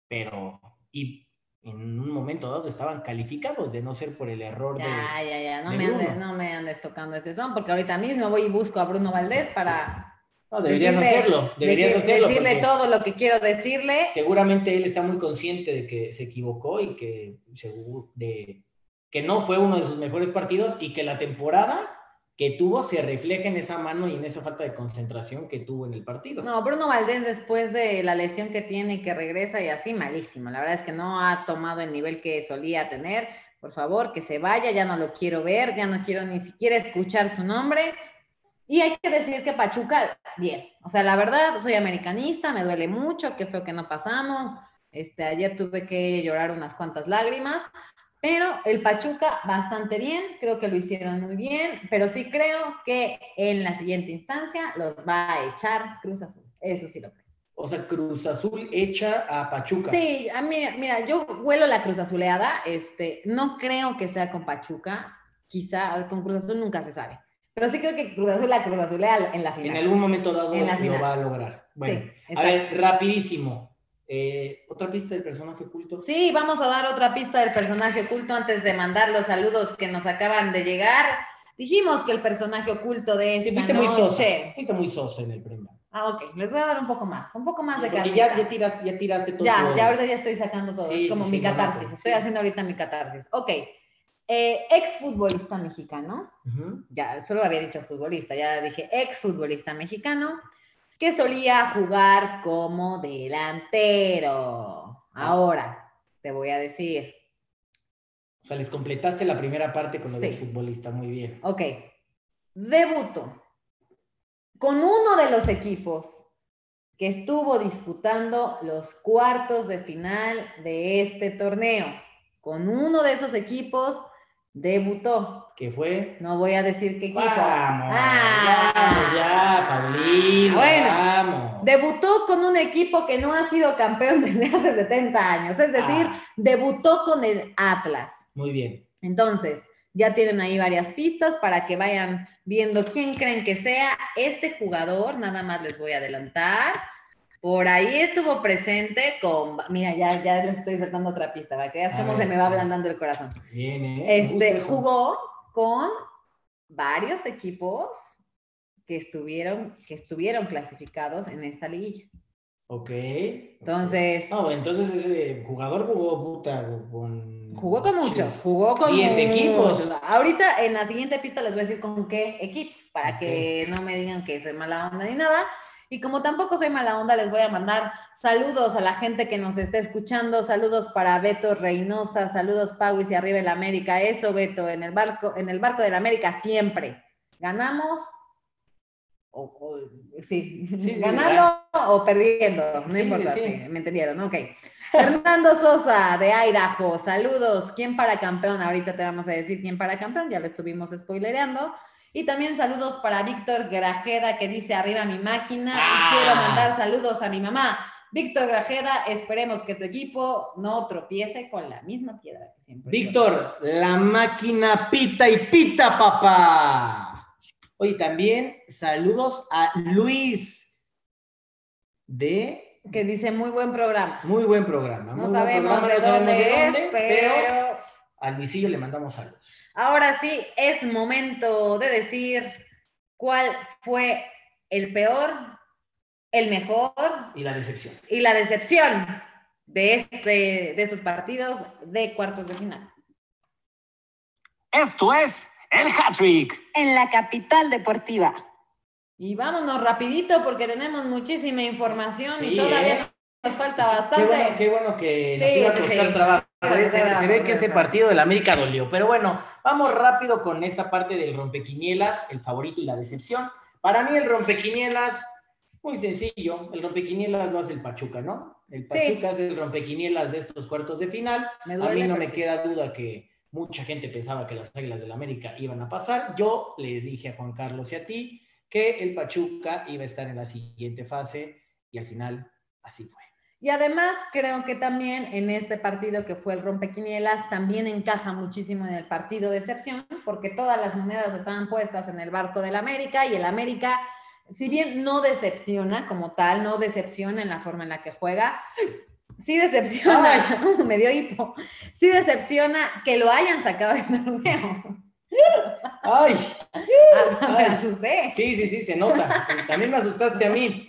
S4: Pero, y en un momento dado estaban calificados de no ser por el error de...
S3: Ya, ya, ya, no me, andes, no me andes tocando ese son, porque ahorita mismo voy y busco a Bruno Valdés para
S4: No, deberías
S3: decirle-
S4: hacerlo, deberías
S3: decir-
S4: hacerlo.
S3: decirle todo lo que quiero decirle.
S4: Seguramente él está muy consciente de que se equivocó y que, de, que no fue uno de sus mejores partidos y que la temporada que tuvo se refleja en esa mano y en esa falta de concentración que tuvo en el partido.
S3: No, Bruno Valdés después de la lesión que tiene que regresa y así, malísimo. La verdad es que no ha tomado el nivel que solía tener. Por favor, que se vaya, ya no lo quiero ver, ya no quiero ni siquiera escuchar su nombre. Y hay que decir que Pachuca, bien. O sea, la verdad, soy americanista, me duele mucho, qué feo que no pasamos. Este, ayer tuve que llorar unas cuantas lágrimas, pero el Pachuca bastante bien, creo que lo hicieron muy bien, pero sí creo que en la siguiente instancia los va a echar Cruz Azul. Eso sí lo creo.
S4: O sea, Cruz Azul echa a Pachuca.
S3: Sí, a mí, mira, yo huelo la Cruz Azuleada, este, no creo que sea con Pachuca, quizá con Cruz Azul nunca se sabe. Pero sí creo que Cruz Azul la Cruz Azulea en la final.
S4: En algún momento dado
S3: En la
S4: lo
S3: final.
S4: va a lograr. Bueno,
S3: Sí,
S4: a ver, rapidísimo. Eh, ¿Otra pista del personaje oculto?
S3: Sí, vamos a dar otra pista del personaje oculto antes de mandar los saludos que nos acaban de llegar. Dijimos que el personaje oculto de
S4: Sí,
S3: esta
S4: fuiste muy sosa.
S3: noche.
S4: Fuiste muy sosa en el premio.
S3: Ah, ok. Les voy a dar un poco más, un poco más de carnita.
S4: ya, ya, tiraste, ya tiraste todo.
S3: Ya, ya ahorita ya estoy sacando todo.
S4: Sí,
S3: es como
S4: sí,
S3: mi
S4: sí,
S3: catarsis. Estoy
S4: sí.
S3: haciendo ahorita mi catarsis. Ok. Eh, ex futbolista mexicano. Ya, solo había dicho futbolista. Ya dije ex futbolista mexicano. Que solía jugar como delantero. Ahora, te voy a decir.
S4: O sea, les completaste la primera parte con lo
S3: Sí.
S4: del futbolista. Muy bien.
S3: Ok. Debuto con uno de los equipos que estuvo disputando los cuartos de final de este torneo. Con uno de esos equipos debutó.
S4: ¿Qué fue?
S3: No voy a decir qué equipo.
S4: Vamos,
S3: Ah.
S4: vamos ya, Paulina,
S3: Bueno,
S4: vamos.
S3: Debutó con un equipo que no ha sido campeón desde hace 70 años. Es decir,
S4: Ah.
S3: debutó con el Atlas.
S4: Muy bien.
S3: Entonces, ya tienen ahí varias pistas para que vayan viendo quién creen que sea este jugador. Nada más les voy a adelantar. Por ahí estuvo presente con. Mira, ya, ya les estoy saltando otra pista, para que veas cómo se me va ablandando el corazón.
S4: Bien, ¿eh?
S3: Este jugó con varios equipos que estuvieron, que estuvieron clasificados en esta liguilla.
S4: Ok.
S3: Entonces,
S4: No, entonces ese jugador jugó puta con.
S3: Jugó con muchos, jugó con
S4: 10 equipos.
S3: Ahorita en la siguiente pista les voy a decir con qué equipos, para que no me digan que soy mala onda ni nada. Y como tampoco soy mala onda, les voy a mandar saludos a la gente que nos está escuchando, saludos para Beto Reynosa, saludos Pauis y arriba el América. Eso, Beto, en el barco, en el barco del América siempre. ¿Ganamos? O, o- sí,
S4: Sí, sí,
S3: ganando o perdiendo, no importa, me entendieron, ok. Fernando Sosa de Idaho, saludos. ¿Quién para campeón? Ahorita te vamos a decir quién para campeón, ya lo estuvimos spoilereando. Y también saludos para Víctor Grajeda que dice arriba mi máquina.
S4: Ah.
S3: Y quiero mandar saludos a mi mamá. Víctor Grajeda, esperemos que tu equipo no tropiece con la misma piedra que siempre.
S4: Víctor, la máquina pita y pita, papá. Oye, también saludos a Luis de
S3: Que dice muy buen programa.
S4: muy buen programa.
S3: No
S4: muy buen
S3: sabemos
S4: programa,
S3: de
S4: no sabemos
S3: dónde
S4: de
S3: es,
S4: dónde,
S3: pero
S4: a Luisillo le mandamos saludos.
S3: Ahora sí es momento de decir cuál fue el peor, el mejor
S4: Y la decepción.
S3: y la decepción de, este, de estos partidos de cuartos de final.
S1: Esto es el hat-trick.
S5: en la capital deportiva.
S3: Y vámonos rapidito porque tenemos muchísima información y todavía
S4: ¿eh?
S3: Nos falta
S4: Qué
S3: bastante.
S4: bueno, qué bueno que nos
S3: Sí,
S4: iba a
S3: sí,
S4: costar
S3: sí.
S4: trabajo.
S3: A
S4: Se, ve que ese partido del América dolió. Pero bueno, vamos rápido con esta parte del rompequinielas, el favorito y la decepción. Para mí el rompequinielas, muy sencillo. El rompequinielas lo hace el Pachuca, ¿no? El
S3: Sí.
S4: Pachuca es el rompequinielas de estos cuartos de final.
S3: Me
S4: A mí no me
S3: sí.
S4: queda duda que mucha gente pensaba que las Águilas del América iban a pasar. Yo les dije a Juan Carlos y a ti que el Pachuca iba a estar en la siguiente fase y al final así fue.
S3: Y además creo que también en este partido que fue el rompequinielas también encaja muchísimo en el partido de excepción porque todas las monedas estaban puestas en el barco del América y el América, si bien no decepciona como tal, no decepciona en la forma en la que juega, sí decepciona, me dio hipo, sí decepciona que lo hayan sacado del torneo.
S4: ¡Ay!
S3: Hasta me
S4: Ay.
S3: asusté.
S4: Sí, sí, sí, se nota. También me asustaste a mí.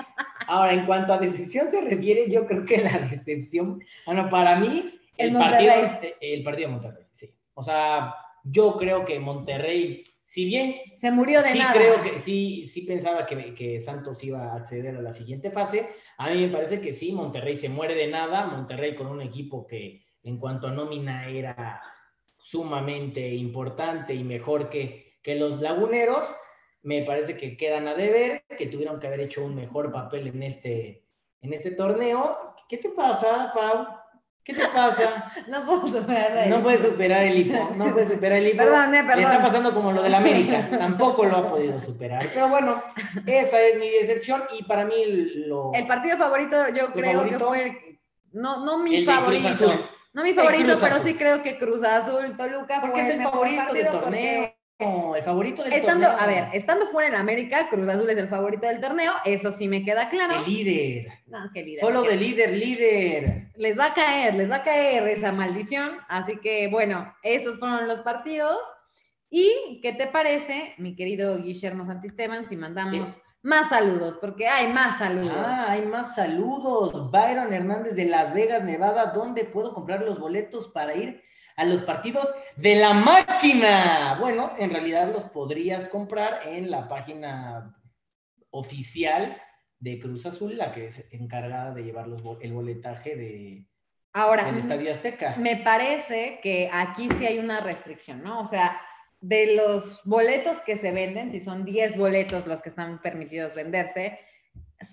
S4: Ahora, en cuanto a decepción se refiere, yo creo que la decepción, bueno, para mí, el,
S3: El
S4: partido, el partido de Monterrey, sí. O sea, yo creo que Monterrey si bien
S3: Se murió de
S4: sí
S3: nada.
S4: creo que sí, sí pensaba que, que Santos iba a acceder a la siguiente fase. A mí me parece que sí, Monterrey se muere de nada. Monterrey con un equipo que en cuanto a nómina era sumamente importante y mejor que, que los laguneros. Me parece que quedan a deber, que tuvieron que haber hecho un mejor papel en este, en este torneo. ¿Qué te pasa, Pau? ¿Qué te pasa?
S3: No puedo superar
S4: No puedes superar el hipo, no puedes superar el hipo.
S3: Perdón, eh,
S4: Le está
S3: perdón.
S4: pasando como lo del América, tampoco lo ha podido superar. Pero bueno, esa es mi decepción y para mí lo...
S3: El partido favorito yo creo
S4: favorito?
S3: que fue el- no, no mi
S4: el
S3: favorito. No mi favorito, pero sí creo que Cruz Azul Toluca
S4: Porque
S3: fue
S4: es el favorito del torneo. El favorito del
S3: Estando,
S4: torneo.
S3: a ver, estando fuera en América, Cruz Azul es el favorito del torneo, eso sí me queda claro.
S4: El líder.
S3: No, qué líder,
S4: Solo de líder, líder.
S3: Les va a caer, les va a caer esa maldición. Así que, bueno, estos fueron los partidos. ¿Y qué te parece, mi querido Guillermo Santisteban, si mandamos
S4: Sí.
S3: más saludos? Porque hay más saludos.
S4: Ah, hay más saludos. Byron Hernández de Las Vegas, Nevada. ¿Dónde puedo comprar los boletos para ir a los partidos de la máquina? Bueno, en realidad los podrías comprar en la página oficial de Cruz Azul, la que es encargada de llevar los el boletaje de,
S3: Ahora,
S4: del Estadio Azteca.
S3: me parece que aquí sí hay una restricción, ¿no? O sea, de los boletos que se venden, si son 10 boletos los que están permitidos venderse,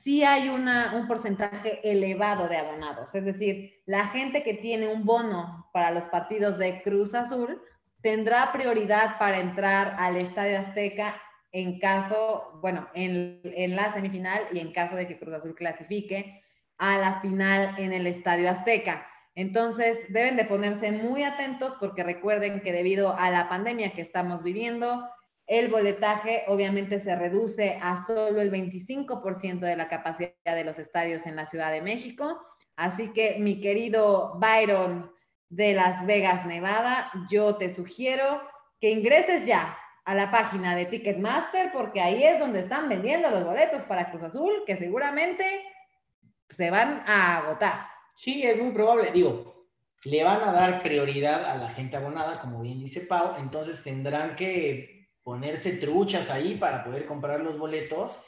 S3: sí hay un porcentaje elevado de abonados. Es decir, la gente que tiene un bono para los partidos de Cruz Azul tendrá prioridad para entrar al Estadio Azteca en caso, bueno, en, en la semifinal y en caso de que Cruz Azul clasifique a la final en el Estadio Azteca. Entonces, deben de ponerse muy atentos porque recuerden que debido a la pandemia que estamos viviendo, el boletaje obviamente se reduce a solo el 25% de la capacidad de los estadios en la Ciudad de México. Así que, mi querido Byron de Las Vegas, Nevada, yo te sugiero que ingreses ya a la página de Ticketmaster porque ahí es donde están vendiendo los boletos para Cruz Azul, que seguramente se van a agotar.
S4: Sí, es muy probable. Digo, le van a dar prioridad a la gente abonada, como bien dice Pau, entonces tendrán que ponerse truchas ahí para poder comprar los boletos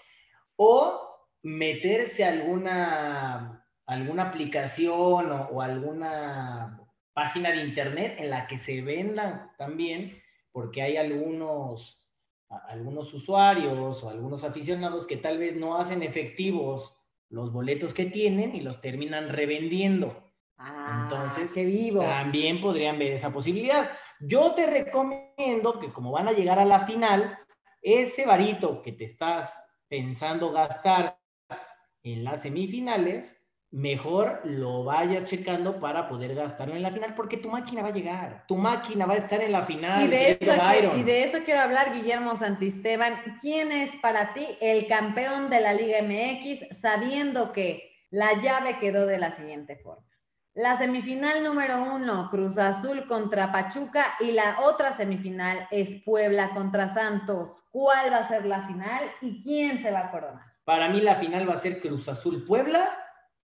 S4: o meterse a alguna, alguna aplicación o, o alguna página de internet en la que se vendan también, porque hay algunos, algunos usuarios o algunos aficionados que tal vez no hacen efectivos los boletos que tienen y los terminan revendiendo.
S3: Ah,
S4: Entonces,
S3: qué vivos.
S4: También podrían ver esa posibilidad. Yo te recomiendo que como van a llegar a la final, ese varito que te estás pensando gastar en las semifinales, mejor lo vayas checando para poder gastarlo en la final, porque tu máquina va a llegar, tu máquina va a estar en la final.
S3: Y de, eso, que- y de eso quiero hablar, Guillermo Santisteban. ¿Quién es para ti el campeón de la Liga MX, sabiendo que la llave quedó de la siguiente forma? La semifinal número uno, Cruz Azul contra Pachuca, y la otra semifinal es Puebla contra Santos. ¿Cuál va a ser la final y quién se va a coronar?
S4: Para mí la final va a ser Cruz Azul Puebla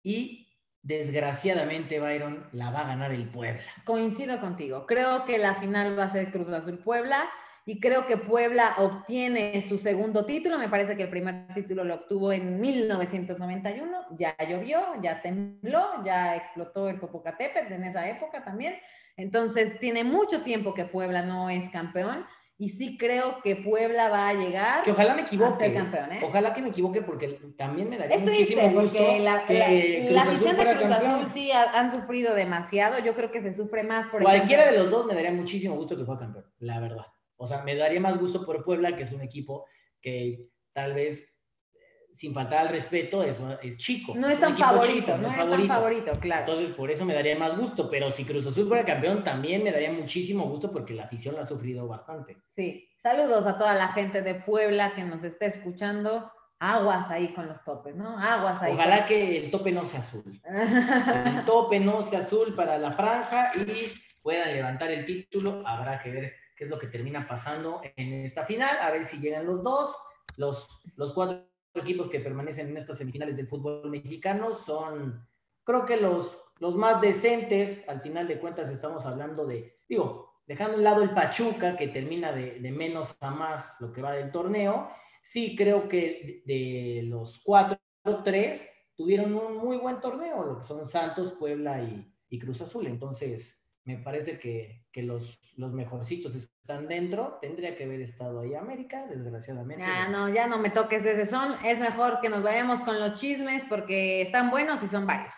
S4: y desgraciadamente Byron la va a ganar el Puebla.
S3: Coincido contigo. Creo que la final va a ser Cruz Azul Puebla y creo que Puebla obtiene su segundo título. Me parece que el primer título lo obtuvo en 1991. Ya llovió, ya tembló, ya explotó el Popocatépetl en esa época también. Entonces tiene mucho tiempo que Puebla no es campeón y sí creo que Puebla va a llegar
S4: Que ojalá me
S3: a
S4: equivoque.
S3: ser campeón. ¿eh?
S4: Ojalá que me equivoque porque también me daría
S3: Es
S4: muchísimo
S3: triste
S4: gusto
S3: porque la,
S4: que
S3: la-
S4: Cruz
S3: la
S4: Azul
S3: afición de Cruz
S4: campeón.
S3: Azul sí ha- han sufrido demasiado. Yo creo que se sufre más por
S4: Cualquiera de los dos me daría muchísimo gusto que fuera campeón, la verdad. O sea, me daría más gusto por Puebla, que es un equipo que tal vez, eh, sin faltar al respeto, es, es chico.
S3: No es tan favorito,
S4: chico,
S3: no es tan favorito, claro.
S4: Entonces, por eso me daría más gusto. Pero si Cruz Azul fuera campeón, también me daría muchísimo gusto porque la afición la ha sufrido bastante.
S3: Sí. Saludos a toda la gente de Puebla que nos esté escuchando. Aguas ahí con los topes, ¿no? Aguas ahí.
S4: Ojalá
S3: con-
S4: que el tope no sea azul. el tope no sea azul para la franja y puedan levantar el título. Habrá que ver qué es lo que termina pasando en esta final, a ver si llegan los dos. Los, los cuatro equipos que permanecen en estas semifinales del fútbol mexicano son, creo que los, los más decentes. Al final de cuentas estamos hablando de, digo, dejando a un lado el Pachuca, que termina de, de menos a más lo que va del torneo, sí creo que de, los cuatro, tres tuvieron un muy buen torneo, lo que son Santos, Puebla y, y Cruz Azul. Entonces, me parece que, que los, los mejorcitos están dentro. Tendría que haber estado ahí América, desgraciadamente.
S3: Ah, no, ya no me toques ese son. Es mejor que nos vayamos con los chismes porque están buenos y son varios.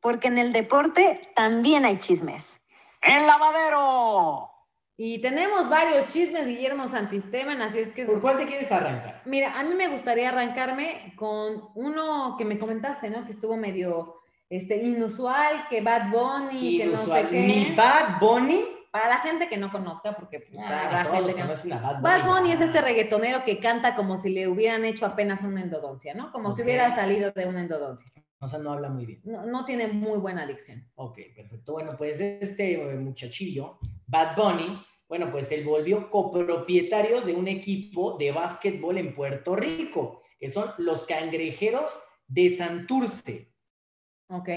S5: Porque en el deporte también hay chismes.
S1: ¡El lavadero!
S3: Y tenemos varios chismes, Guillermo Santisteban, así es que...
S4: ¿Por cuál te quieres arrancar?
S3: Mira, a mí me gustaría arrancarme con uno que me comentaste, ¿no? Que estuvo medio este, inusual, que Bad Bunny, que no sé qué.
S4: Ni Bad Bunny.
S3: Para la gente que no conozca, porque pues,
S4: Ah,
S3: habrá gente que no.
S4: Bad Bunny.
S3: Bad Bunny es este reggaetonero que canta como si le hubieran hecho apenas una endodoncia, ¿no? Como si hubiera salido de una endodoncia.
S4: O sea, no habla muy bien.
S3: No, no tiene muy buena adicción.
S4: Ok, perfecto. Bueno, pues este eh, muchachillo, Bad Bunny, bueno, pues él volvió copropietario de un equipo de básquetbol en Puerto Rico, que son los cangrejeros de Santurce.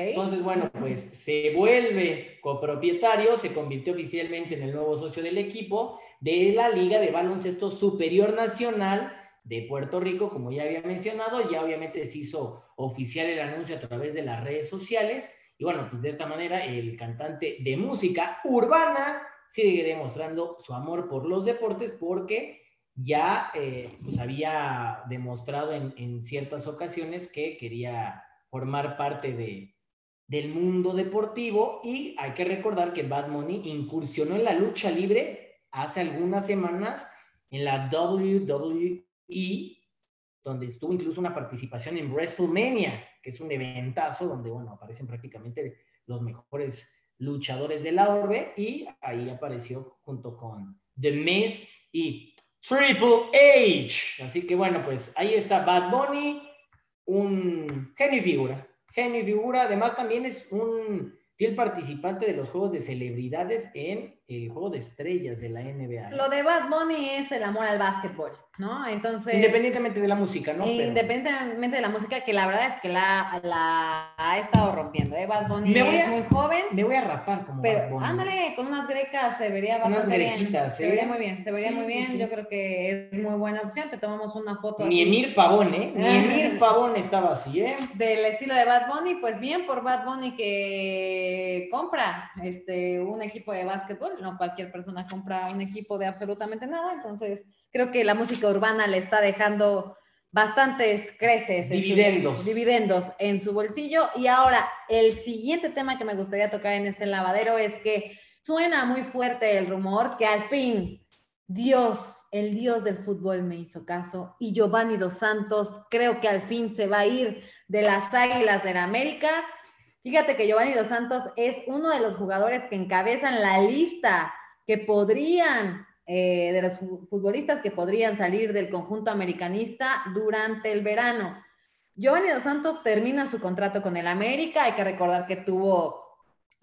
S4: Entonces, bueno, pues se vuelve copropietario, se convirtió oficialmente en el nuevo socio del equipo de la Liga de Baloncesto Superior Nacional de Puerto Rico, como ya había mencionado, ya obviamente se hizo oficial el anuncio a través de las redes sociales. Y bueno, pues de esta manera el cantante de música urbana sigue demostrando su amor por los deportes porque ya eh, pues había demostrado en, en ciertas ocasiones que quería formar parte de, del mundo deportivo y hay que recordar que Bad Bunny incursionó en la lucha libre hace algunas semanas en la WWE, donde estuvo incluso una participación en WrestleMania, que es un eventazo donde, bueno, aparecen prácticamente los mejores luchadores de la orbe y ahí apareció junto con The Miz y Triple H. Así que bueno, pues ahí está Bad Bunny, un genio y figura. Genio y figura, además también es un fiel participante de los juegos de celebridades en el juego de estrellas de la NBA.
S3: Lo de Bad Bunny es el amor al básquetbol, ¿no? Entonces...
S4: Independientemente de la música, ¿no? Pero-
S3: Independientemente de la música, que la verdad es que la, la ha estado rompiendo, ¿eh? Bad Bunny
S4: Me voy
S3: es
S4: a-
S3: muy joven,
S4: Me voy a rapar como Bad Bunny.
S3: ándale, con unas grecas se vería
S4: Unas
S3: bastante bien.
S4: grequitas,
S3: Se
S4: ¿eh?
S3: vería muy bien, se vería
S4: Sí,
S3: muy bien.
S4: sí.
S3: Yo creo que es muy buena opción. Te tomamos una foto
S4: Ni Emir Pavón, ¿eh? Ni Emir Pavón estaba así, ¿eh?
S3: del estilo de Bad Bunny, pues bien por Bad Bunny que compra este un equipo de básquetbol, no cualquier persona compra un equipo de absolutamente nada, entonces creo que la música urbana le está dejando bastantes creces, en su-
S4: Dividendos.
S3: dividendos en su bolsillo. Y ahora, el siguiente tema que me gustaría tocar en este lavadero es que suena muy fuerte el rumor que al fin Dios, el Dios del fútbol me hizo caso y Giovanni Dos Santos creo que al fin se va a ir de las Águilas de la América. Fíjate que Giovanni Dos Santos es uno de los jugadores que encabezan la lista que podrían, eh, de los fu- futbolistas que podrían salir del conjunto americanista durante el verano. Giovanni Dos Santos termina su contrato con el América. Hay que recordar que tuvo,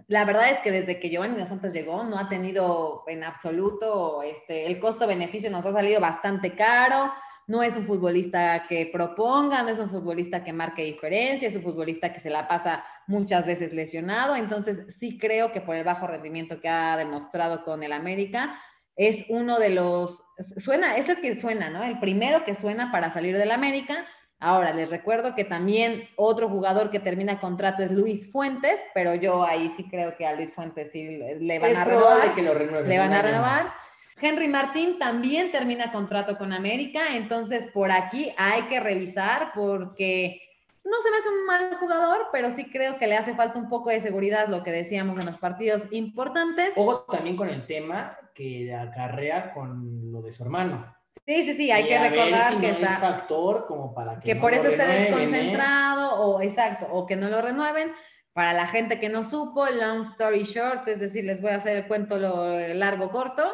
S3: la verdad es que desde que Giovanni Dos Santos llegó no ha tenido en absoluto, este, el costo-beneficio nos ha salido bastante caro. No es un futbolista que proponga, no es un futbolista que marque diferencia, es un futbolista que se la pasa muchas veces lesionado. Entonces sí creo que por el bajo rendimiento que ha demostrado con el América, es uno de los, suena, es el que suena, ¿no? El primero que suena para salir del América. Ahora, les recuerdo que también otro jugador que termina contrato es Luis Fuentes, pero yo ahí sí creo que a Luis Fuentes sí le van
S4: es
S3: a renovar.
S4: que lo renueven.
S3: Le van a renovar.
S4: más.
S3: Henry Martín también termina contrato con América, entonces por aquí hay que revisar porque no se me hace un mal jugador, pero sí creo que le hace falta un poco de seguridad, lo que decíamos en los partidos importantes.
S4: Ojo también con el tema que acarrea con lo de su hermano.
S3: Sí, sí, sí, hay
S4: Y
S3: que recordar
S4: si
S3: que
S4: no
S3: está...
S4: es factor como para que,
S3: que
S4: no
S3: por eso esté
S4: ¿eh?
S3: desconcentrado o exacto, o que no lo renueven. Para la gente que no supo, long story short, es decir, les voy a hacer el cuento lo largo corto.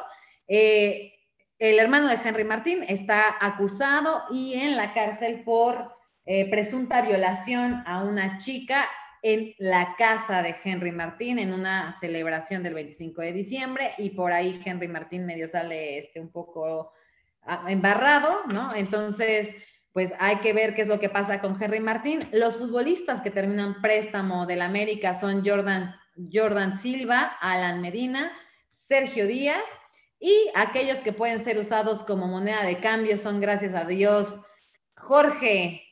S3: Eh, el hermano de Henry Martín está acusado y en la cárcel por eh, presunta violación a una chica en la casa de Henry Martín en una celebración del 25 de diciembre y por ahí Henry Martín medio sale este, un poco ah, embarrado, ¿no? Entonces, pues hay que ver qué es lo que pasa con Henry Martín. Los futbolistas que terminan préstamo del América son Jordan Jordan Silva, Alan Medina, Sergio Díaz y aquellos que pueden ser usados como moneda de cambio son, gracias a Dios, Jorge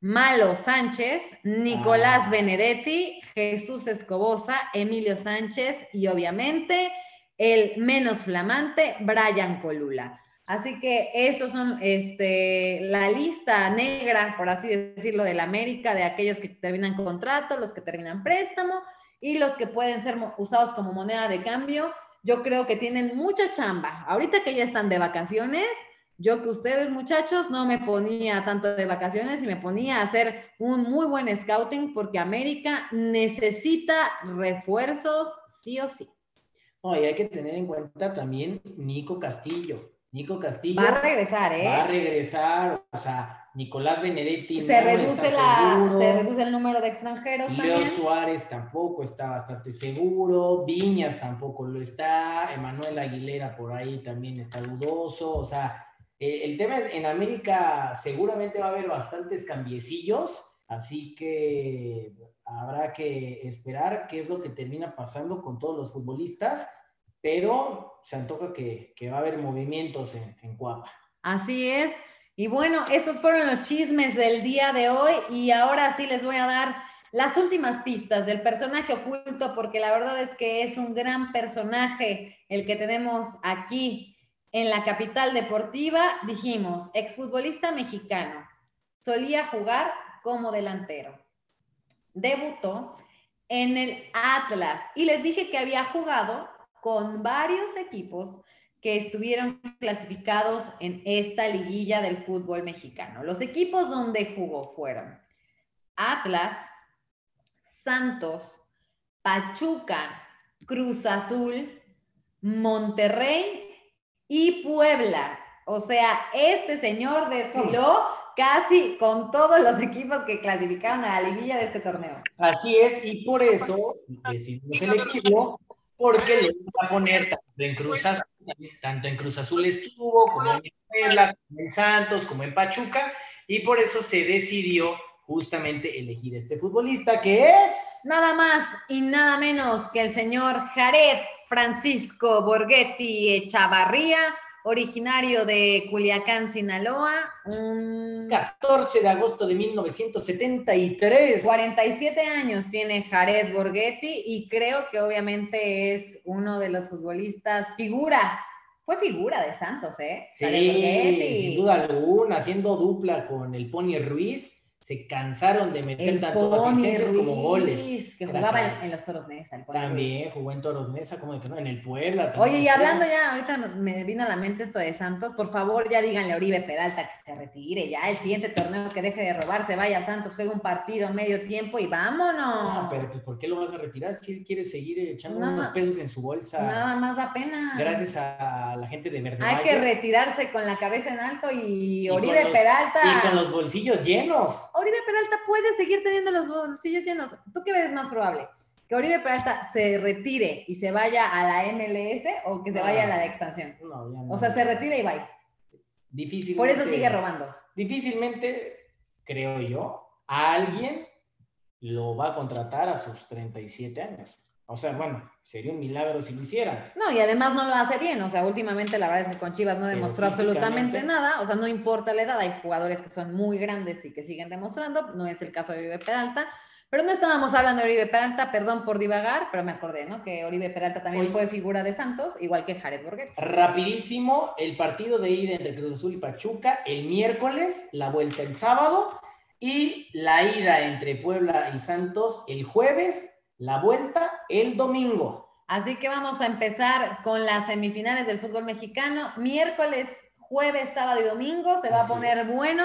S3: Malo Sánchez, Nicolás
S4: Ah.
S3: Benedetti, Jesús Escobosa, Emilio Sánchez y obviamente el menos flamante, Brian Colula. Así que estos son este, la lista negra, por así decirlo, del América, de aquellos que terminan contrato, los que terminan préstamo y los que pueden ser usados como moneda de cambio. Yo creo que tienen mucha chamba. Ahorita que ya están de vacaciones, yo que ustedes muchachos no me ponía tanto de vacaciones y me ponía a hacer un muy buen scouting porque América necesita refuerzos sí o sí.
S4: No, y hay que tener en cuenta también Nico Castillo. Nico Castillo
S3: Va a regresar, ¿eh?
S4: va a regresar, o sea, Nicolás Benedetti
S3: se,
S4: no
S3: reduce
S4: está
S3: la, se reduce el número de extranjeros
S4: Leo
S3: también.
S4: Suárez tampoco está bastante seguro, Viñas tampoco lo está, Emanuel Aguilera por ahí también está dudoso, o sea, eh, el tema es, en América seguramente va a haber bastantes cambiecillos, así que habrá que esperar qué es lo que termina pasando con todos los futbolistas, pero se antoja que, que va a haber movimientos en, en Cuapa.
S3: Así es. Y bueno, estos fueron los chismes del día de hoy y ahora sí les voy a dar las últimas pistas del personaje oculto porque la verdad es que es un gran personaje el que tenemos aquí en la capital deportiva. Dijimos, exfutbolista mexicano, solía jugar como delantero. Debutó en el Atlas y les dije que había jugado con varios equipos que estuvieron clasificados en esta liguilla del fútbol mexicano. Los equipos donde jugó fueron Atlas, Santos, Pachuca, Cruz Azul, Monterrey y Puebla. O sea, este señor desfiló casi con todos los equipos que clasificaron a la liguilla de este torneo.
S4: Así es, y por eso decidimos elegirlo, porque lo iba a poner tanto en Cruz Azul, tanto en Cruz Azul estuvo, como en Puebla, como en Santos, como en Pachuca, y por eso se decidió justamente elegir este futbolista que es...
S3: Nada más y nada menos que el señor Jared Francisco Borghetti Echavarría, originario de Culiacán, Sinaloa, un
S4: 14 de agosto de 1973.
S3: 47 años tiene Jared Borghetti y creo que obviamente es uno de los futbolistas figura. Fue figura de Santos, ¿eh?
S4: Sí,
S3: Jared
S4: sin duda alguna, haciendo dupla con el Pony Ruiz, se cansaron de meter
S3: El
S4: tanto
S3: Pony
S4: asistencias como goles.
S3: Que jugaba en, los Toros Nesa. el Pony Ruiz.
S4: También jugó en Toros Mesa, como de que no, en el Puebla.
S3: Oye, y hablando ya, ahorita me vino a la mente esto de Santos, por favor ya díganle a Oribe Peralta que se retire, ya el siguiente torneo que deje de robar, se vaya a Santos, juegue un partido medio tiempo y vámonos.
S4: No, pero pues, ¿por qué lo vas a retirar si él quiere seguir echando
S3: No.
S4: unos pesos en su bolsa?
S3: Nada más da pena.
S4: Gracias a la gente de Verde
S3: Hay
S4: Valle
S3: que retirarse con la cabeza en alto y, Oribe
S4: los-
S3: Peralta.
S4: y con los bolsillos llenos.
S3: Oribe Peralta puede seguir teniendo los bolsillos llenos. ¿Tú qué ves más probable? ¿Que Oribe Peralta se retire y se vaya a la MLS o que se vaya a la de expansión?
S4: No, ya no.
S3: O sea, se retira y va.
S4: Difícilmente.
S3: Por eso sigue robando.
S4: Difícilmente, creo yo, alguien lo va a contratar a sus 37 años. O sea, bueno, sería un milagro si lo hicieran.
S3: No, y además no lo hace bien. O sea, últimamente la verdad es que con Chivas no demostró absolutamente nada. O sea, no importa la edad. Hay jugadores que son muy grandes y que siguen demostrando. No es el caso de Oribe Peralta. Pero no estábamos hablando de Oribe Peralta, perdón por divagar, pero me acordé, ¿no? Que Oribe Peralta también
S4: Oye.
S3: fue figura de Santos, igual que Jared Borghetti.
S4: Rapidísimo, el partido de ida entre Cruz Azul y Pachuca el miércoles, la vuelta el sábado y la ida entre Puebla y Santos el jueves, la vuelta el domingo.
S3: Así que vamos a empezar con las semifinales del fútbol mexicano. Miércoles, jueves, sábado y domingo. Se va
S4: Así
S3: a poner
S4: es.
S3: bueno.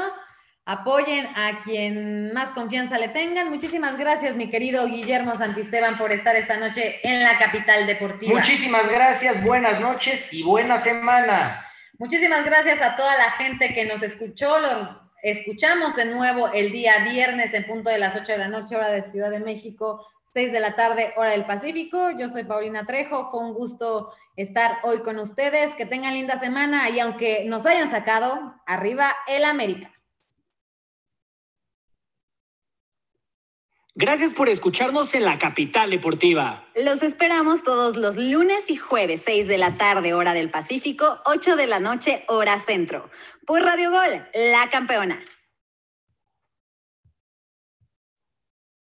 S3: Apoyen a quien más confianza le tengan. Muchísimas gracias, mi querido Guillermo Santisteban, por estar esta noche en la capital deportiva.
S4: Muchísimas gracias, buenas noches y buena semana.
S3: Muchísimas gracias a toda la gente que nos escuchó. Los escuchamos de nuevo el día viernes en punto de las 8 de la noche, hora de Ciudad de México, 6 de la tarde, hora del Pacífico. Yo soy Paulina Trejo. Fue un gusto estar hoy con ustedes. Que tengan linda semana y aunque nos hayan sacado, arriba el América.
S4: Gracias por escucharnos en la capital deportiva.
S3: Los esperamos todos los lunes y jueves, 6 de la tarde, hora del Pacífico, 8 de la noche, hora centro. Por Radio Gol, la campeona.